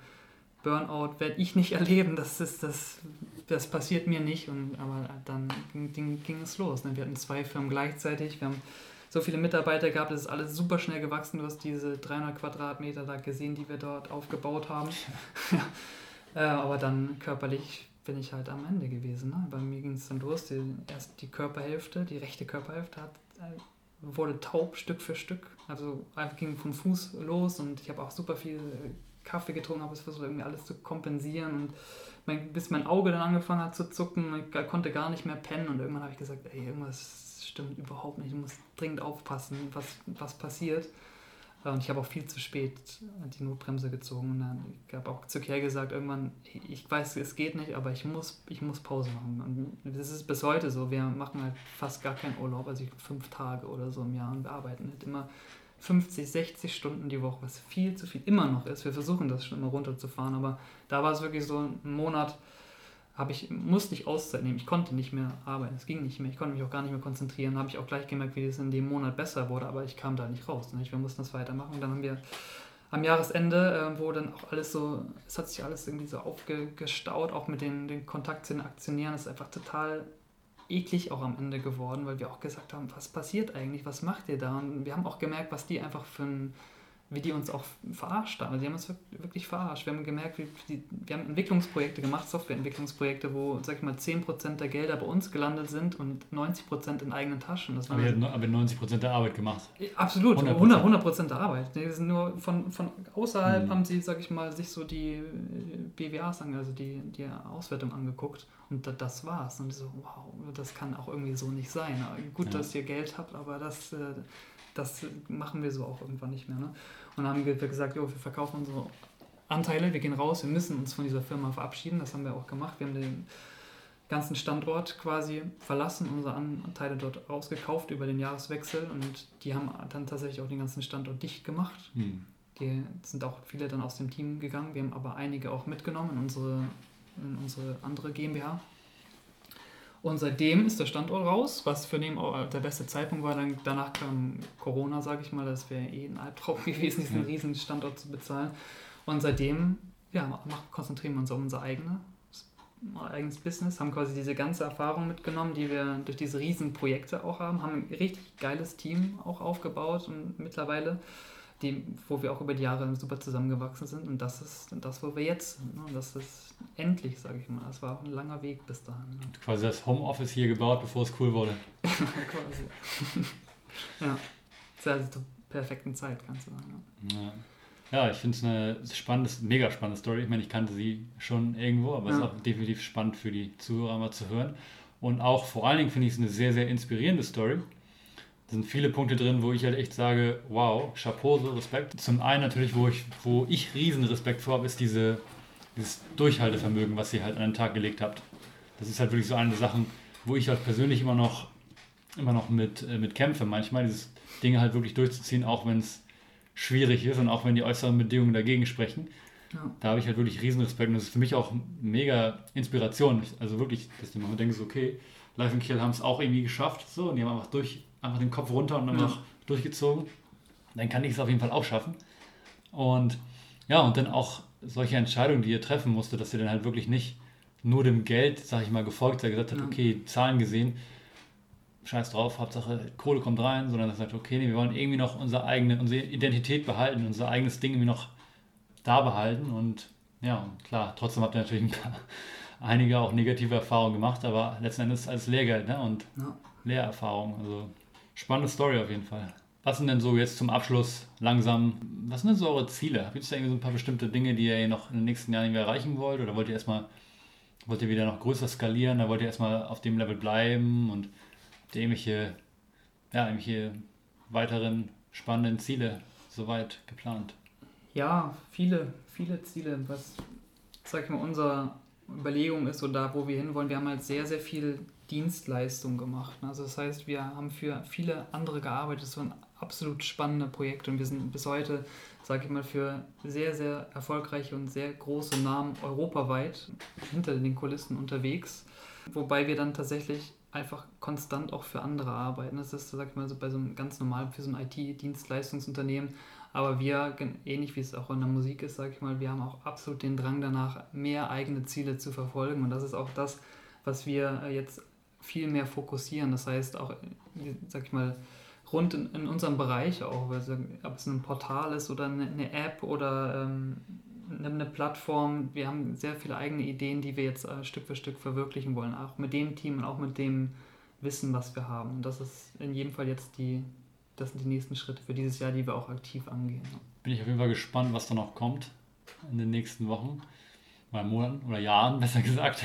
Burnout werde ich nicht erleben, das, ist, das, das passiert mir nicht. Und, aber dann ging, ging es los. Ne? Wir hatten zwei Firmen gleichzeitig, wir haben so viele Mitarbeiter gehabt, es ist alles super schnell gewachsen. Du hast diese 300 Quadratmeter da gesehen, die wir dort aufgebaut haben. äh, aber dann körperlich bin ich halt am Ende gewesen. Ne? Bei mir ging es dann los. Die, erst die Körperhälfte, die rechte Körperhälfte hat, äh, wurde taub Stück für Stück. Also einfach ging vom Fuß los und ich habe auch super viel Kaffee getrunken habe, es versucht irgendwie alles zu kompensieren und mein, bis mein Auge dann angefangen hat zu zucken, ich konnte gar nicht mehr pennen und irgendwann habe ich gesagt, ey, irgendwas stimmt überhaupt nicht, ich muss dringend aufpassen, was, was passiert. Und ich habe auch viel zu spät die Notbremse gezogen und dann, ich habe auch zu Kerr gesagt, irgendwann, ich weiß, es geht nicht, aber ich muss, ich muss Pause machen. Und das ist bis heute so, wir machen halt fast gar keinen Urlaub, also fünf Tage oder so im Jahr und wir arbeiten halt immer 50, 60 Stunden die Woche, was viel zu viel immer noch ist. Wir versuchen das schon immer runterzufahren, aber da war es wirklich so ein Monat, habe ich, musste ich Auszeit nehmen. Ich konnte nicht mehr arbeiten, es ging nicht mehr. Ich konnte mich auch gar nicht mehr konzentrieren. Habe ich auch gleich gemerkt, wie es in dem Monat besser wurde, aber ich kam da nicht raus. Nicht? Wir mussten das weitermachen. Und dann haben wir am Jahresende, äh, wo dann auch alles so, es hat sich alles irgendwie so aufgestaut, auch mit den, den Kontakt zu den Aktionären, das ist einfach total eklig auch am Ende geworden, weil wir auch gesagt haben, was passiert eigentlich, was macht ihr da? Und wir haben auch gemerkt, was die einfach für ein wie die uns auch verarscht haben. Also die haben uns wirklich verarscht. Wir haben gemerkt, wie die, wir haben Entwicklungsprojekte gemacht, Softwareentwicklungsprojekte, wo, sag ich mal, 10% der Gelder bei uns gelandet sind und 90% in eigenen Taschen. Das aber habt aber 90% der Arbeit gemacht. Absolut, 100%, 100 der Arbeit. Die sind nur von, von außerhalb mhm. haben sie, sag ich mal, sich so die BWAs, also die, die Auswertung angeguckt und das war's. Und so, wow, das kann auch irgendwie so nicht sein. Gut, ja. dass ihr Geld habt, aber das, äh, das machen wir so auch irgendwann nicht mehr. Ne? Und dann haben wir gesagt, jo, wir verkaufen unsere Anteile, wir gehen raus, wir müssen uns von dieser Firma verabschieden. Das haben wir auch gemacht. Wir haben den ganzen Standort quasi verlassen, unsere Anteile dort rausgekauft über den Jahreswechsel und die haben dann tatsächlich auch den ganzen Standort dicht gemacht. Hm. Die sind auch viele dann aus dem Team gegangen. Wir haben aber einige auch mitgenommen in unsere, in unsere andere GmbH. Und seitdem ist der Standort raus, was für den der beste Zeitpunkt war. Dann, danach kam Corona, sage ich mal. Das wäre eh ein Albtraum gewesen, diesen ja. riesen Standort zu bezahlen. Und seitdem ja, machen, konzentrieren wir uns auf unser eigene, eigenes Business, haben quasi diese ganze Erfahrung mitgenommen, die wir durch diese riesen Projekte auch haben, haben ein richtig geiles Team auch aufgebaut und mittlerweile die, wo wir auch über die Jahre super zusammengewachsen sind. Und das ist das, wo wir jetzt sind. Ne? Das ist endlich, sage ich mal. Es war auch ein langer Weg bis dahin. Ne? Quasi das Homeoffice hier gebaut, bevor es cool wurde. Quasi. ja. Zur also perfekten Zeit, kannst du sagen. Ja. Ja, ich finde es eine spannende, mega spannende Story. Ich meine, ich kannte sie schon irgendwo, aber ja. es ist auch definitiv spannend für die Zuhörer mal zu hören. Und auch vor allen Dingen finde ich es eine sehr, sehr inspirierende Story sind viele Punkte drin, wo ich halt echt sage, wow, Chapeau, so Respekt. Zum einen natürlich, wo ich, wo ich riesen Respekt vor habe, ist diese, dieses Durchhaltevermögen, was ihr halt an den Tag gelegt habt. Das ist halt wirklich so eine der Sachen, wo ich halt persönlich immer noch, immer noch mit, äh, mit kämpfe. Manchmal dieses Dinge halt wirklich durchzuziehen, auch wenn es schwierig ist und auch wenn die äußeren Bedingungen dagegen sprechen. Ja. Da habe ich halt wirklich riesen Respekt und das ist für mich auch mega Inspiration. Also wirklich, dass du mal denkst, okay, Life in Kiel haben es auch irgendwie geschafft, so, und die haben einfach durch, einfach den Kopf runter und dann ja. noch durchgezogen. Dann kann ich es auf jeden Fall auch schaffen. Und ja, und dann auch solche Entscheidungen, die ihr treffen musstet, dass ihr dann halt wirklich nicht nur dem Geld, sag ich mal, gefolgt seid, gesagt habt, Ja. okay, Zahlen gesehen, scheiß drauf, Hauptsache Kohle kommt rein, sondern dass ihr sagt, okay, nee, wir wollen irgendwie noch unsere eigene, unsere Identität behalten, unser eigenes Ding irgendwie noch da behalten und ja, klar, trotzdem habt ihr natürlich ein paar, einige auch negative Erfahrungen gemacht, aber letzten Endes als Lehrgeld ne? und Ja. Lehrerfahrung. Also spannende Story auf jeden Fall. Was sind denn so jetzt zum Abschluss langsam, was sind denn so eure Ziele? Gibt es da irgendwie so ein paar bestimmte Dinge, die ihr noch in den nächsten Jahren erreichen wollt? Oder wollt ihr erstmal, wollt ihr wieder noch größer skalieren? Da wollt ihr erstmal auf dem Level bleiben und habt ihr irgendwelche, ja, irgendwelche weiteren spannenden Ziele soweit geplant? Ja, viele, viele Ziele. Was, sag ich mal, unsere Überlegung ist und da, wo wir hinwollen, wir haben halt sehr, sehr viel Dienstleistung gemacht. Also das heißt, wir haben für viele andere gearbeitet. Das waren absolut spannende Projekte und wir sind bis heute, sag ich mal, für sehr, sehr erfolgreiche und sehr große Namen europaweit hinter den Kulissen unterwegs. Wobei wir dann tatsächlich einfach konstant auch für andere arbeiten. Das ist, sag ich mal, so bei so einem ganz normalen, für so ein IT-Dienstleistungsunternehmen. Aber wir, ähnlich wie es auch in der Musik ist, sag ich mal, wir haben auch absolut den Drang danach, mehr eigene Ziele zu verfolgen. Und das ist auch das, was wir äh, jetzt viel mehr fokussieren. Das heißt auch, äh, sag ich mal, rund in, in unserem Bereich auch, also ob es ein Portal ist oder eine, eine App oder ähm, eine, Plattform. Wir haben sehr viele eigene Ideen, die wir jetzt äh, Stück für Stück verwirklichen wollen. Auch mit dem Team und auch mit dem Wissen, was wir haben. Und das ist in jedem Fall jetzt die, das sind die nächsten Schritte für dieses Jahr, die wir auch aktiv angehen. Bin ich auf jeden Fall gespannt, was da noch kommt in den nächsten Wochen, oder Monaten oder Jahren, besser gesagt.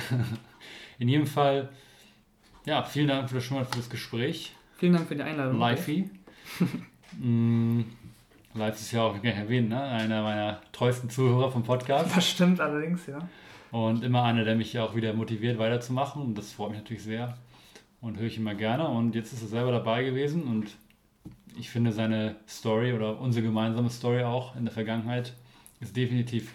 In jedem Fall, ja, vielen Dank für das, schon mal für das Gespräch. Vielen Dank für die Einladung. Livey. mm, Live ist ja auch, kann ich erwähnen, ne? einer meiner treuesten Zuhörer vom Podcast Das stimmt allerdings, ja. und immer einer, der mich auch wieder motiviert weiterzumachen und das freut mich natürlich sehr und höre ich immer gerne und jetzt ist er selber dabei gewesen und ich finde seine Story oder unsere gemeinsame Story auch in der Vergangenheit ist definitiv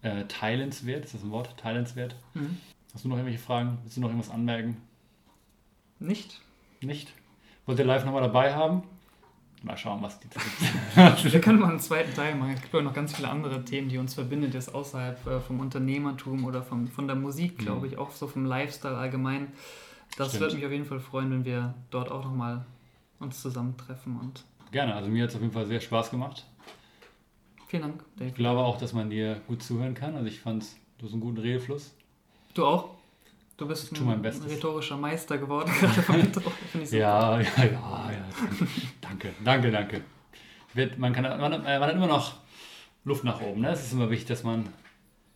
äh, teilenswert. Ist das ein Wort? Teilenswert. Mhm. Hast du noch irgendwelche Fragen? Willst du noch irgendwas anmerken? Nicht? Nicht? Wollt ihr live nochmal dabei haben? Mal schauen, was die Zukunft Wir können mal einen zweiten Teil machen. Es gibt auch noch ganz viele andere Themen, die uns verbindet, jetzt außerhalb äh, vom Unternehmertum oder vom, von der Musik, glaube ich, auch so vom Lifestyle allgemein. Das Stimmt. würde mich auf jeden Fall freuen, wenn wir dort auch nochmal uns zusammentreffen. Und Gerne, also mir hat es auf jeden Fall sehr Spaß gemacht. vielen Dank, Dave. Ich glaube auch, dass man dir gut zuhören kann. Also ich fand, du hast einen guten Redefluss. Du auch? Du bist mein ein Bestes. rhetorischer Meister geworden. gerade vom Intro. Ja, ja, ja, ja. danke, danke, danke. Wird, man, kann, man, hat- man hat immer noch Luft nach oben. Ne? Es ist immer wichtig, dass man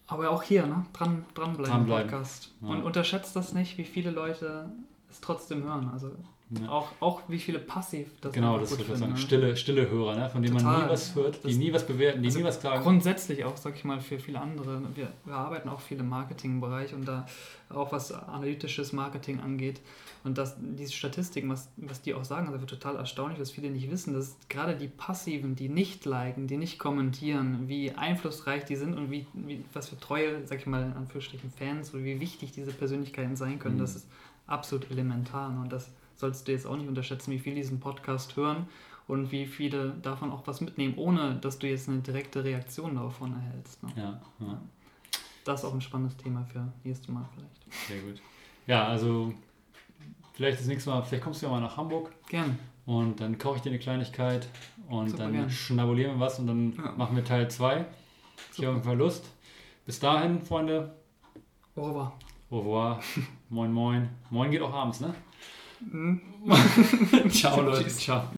Aber auch hier, ne? Dran, dranbleiben Dranbleiben. im Podcast. Ja. Und unterschätzt das nicht, wie viele Leute es trotzdem hören. Also Ja. auch, auch wie viele passiv das genau das würde ich sagen. ne? Stille, stille Hörer, ne? von denen man Total. nie was hört, die Das- nie was bewerten, die also nie was sagen. Grundsätzlich auch, sag ich mal, für viele andere. Wir, wir arbeiten auch viel im Marketingbereich und da auch was analytisches Marketing angeht. Und das, diese Statistiken, was, was die auch sagen, also total erstaunlich, was viele nicht wissen, dass gerade die Passiven, die nicht liken, die nicht kommentieren, wie einflussreich die sind und wie, wie was für treue, sag ich mal, in Anführungsstrichen Fans oder wie wichtig diese Persönlichkeiten sein können, Mhm. das ist absolut elementar. Und das sollst du jetzt auch nicht unterschätzen, wie viele diesen Podcast hören und wie viele davon auch was mitnehmen, ohne dass du jetzt eine direkte Reaktion davon erhältst. Ne? Ja, ja, Das ist auch ein spannendes Thema für nächstes Mal vielleicht. sehr gut. Ja, also vielleicht das nächste Mal, vielleicht kommst du ja mal nach Hamburg Gerne. und dann koche ich dir eine Kleinigkeit und Super dann gern. schnabulieren wir was und dann Ja. machen wir Teil 2. Ich habe auf jeden Fall Lust. Bis dahin, Freunde, Au revoir. au revoir, moin moin. Moin geht auch abends, ne? Mhm. Ciao, Leute. Ciao.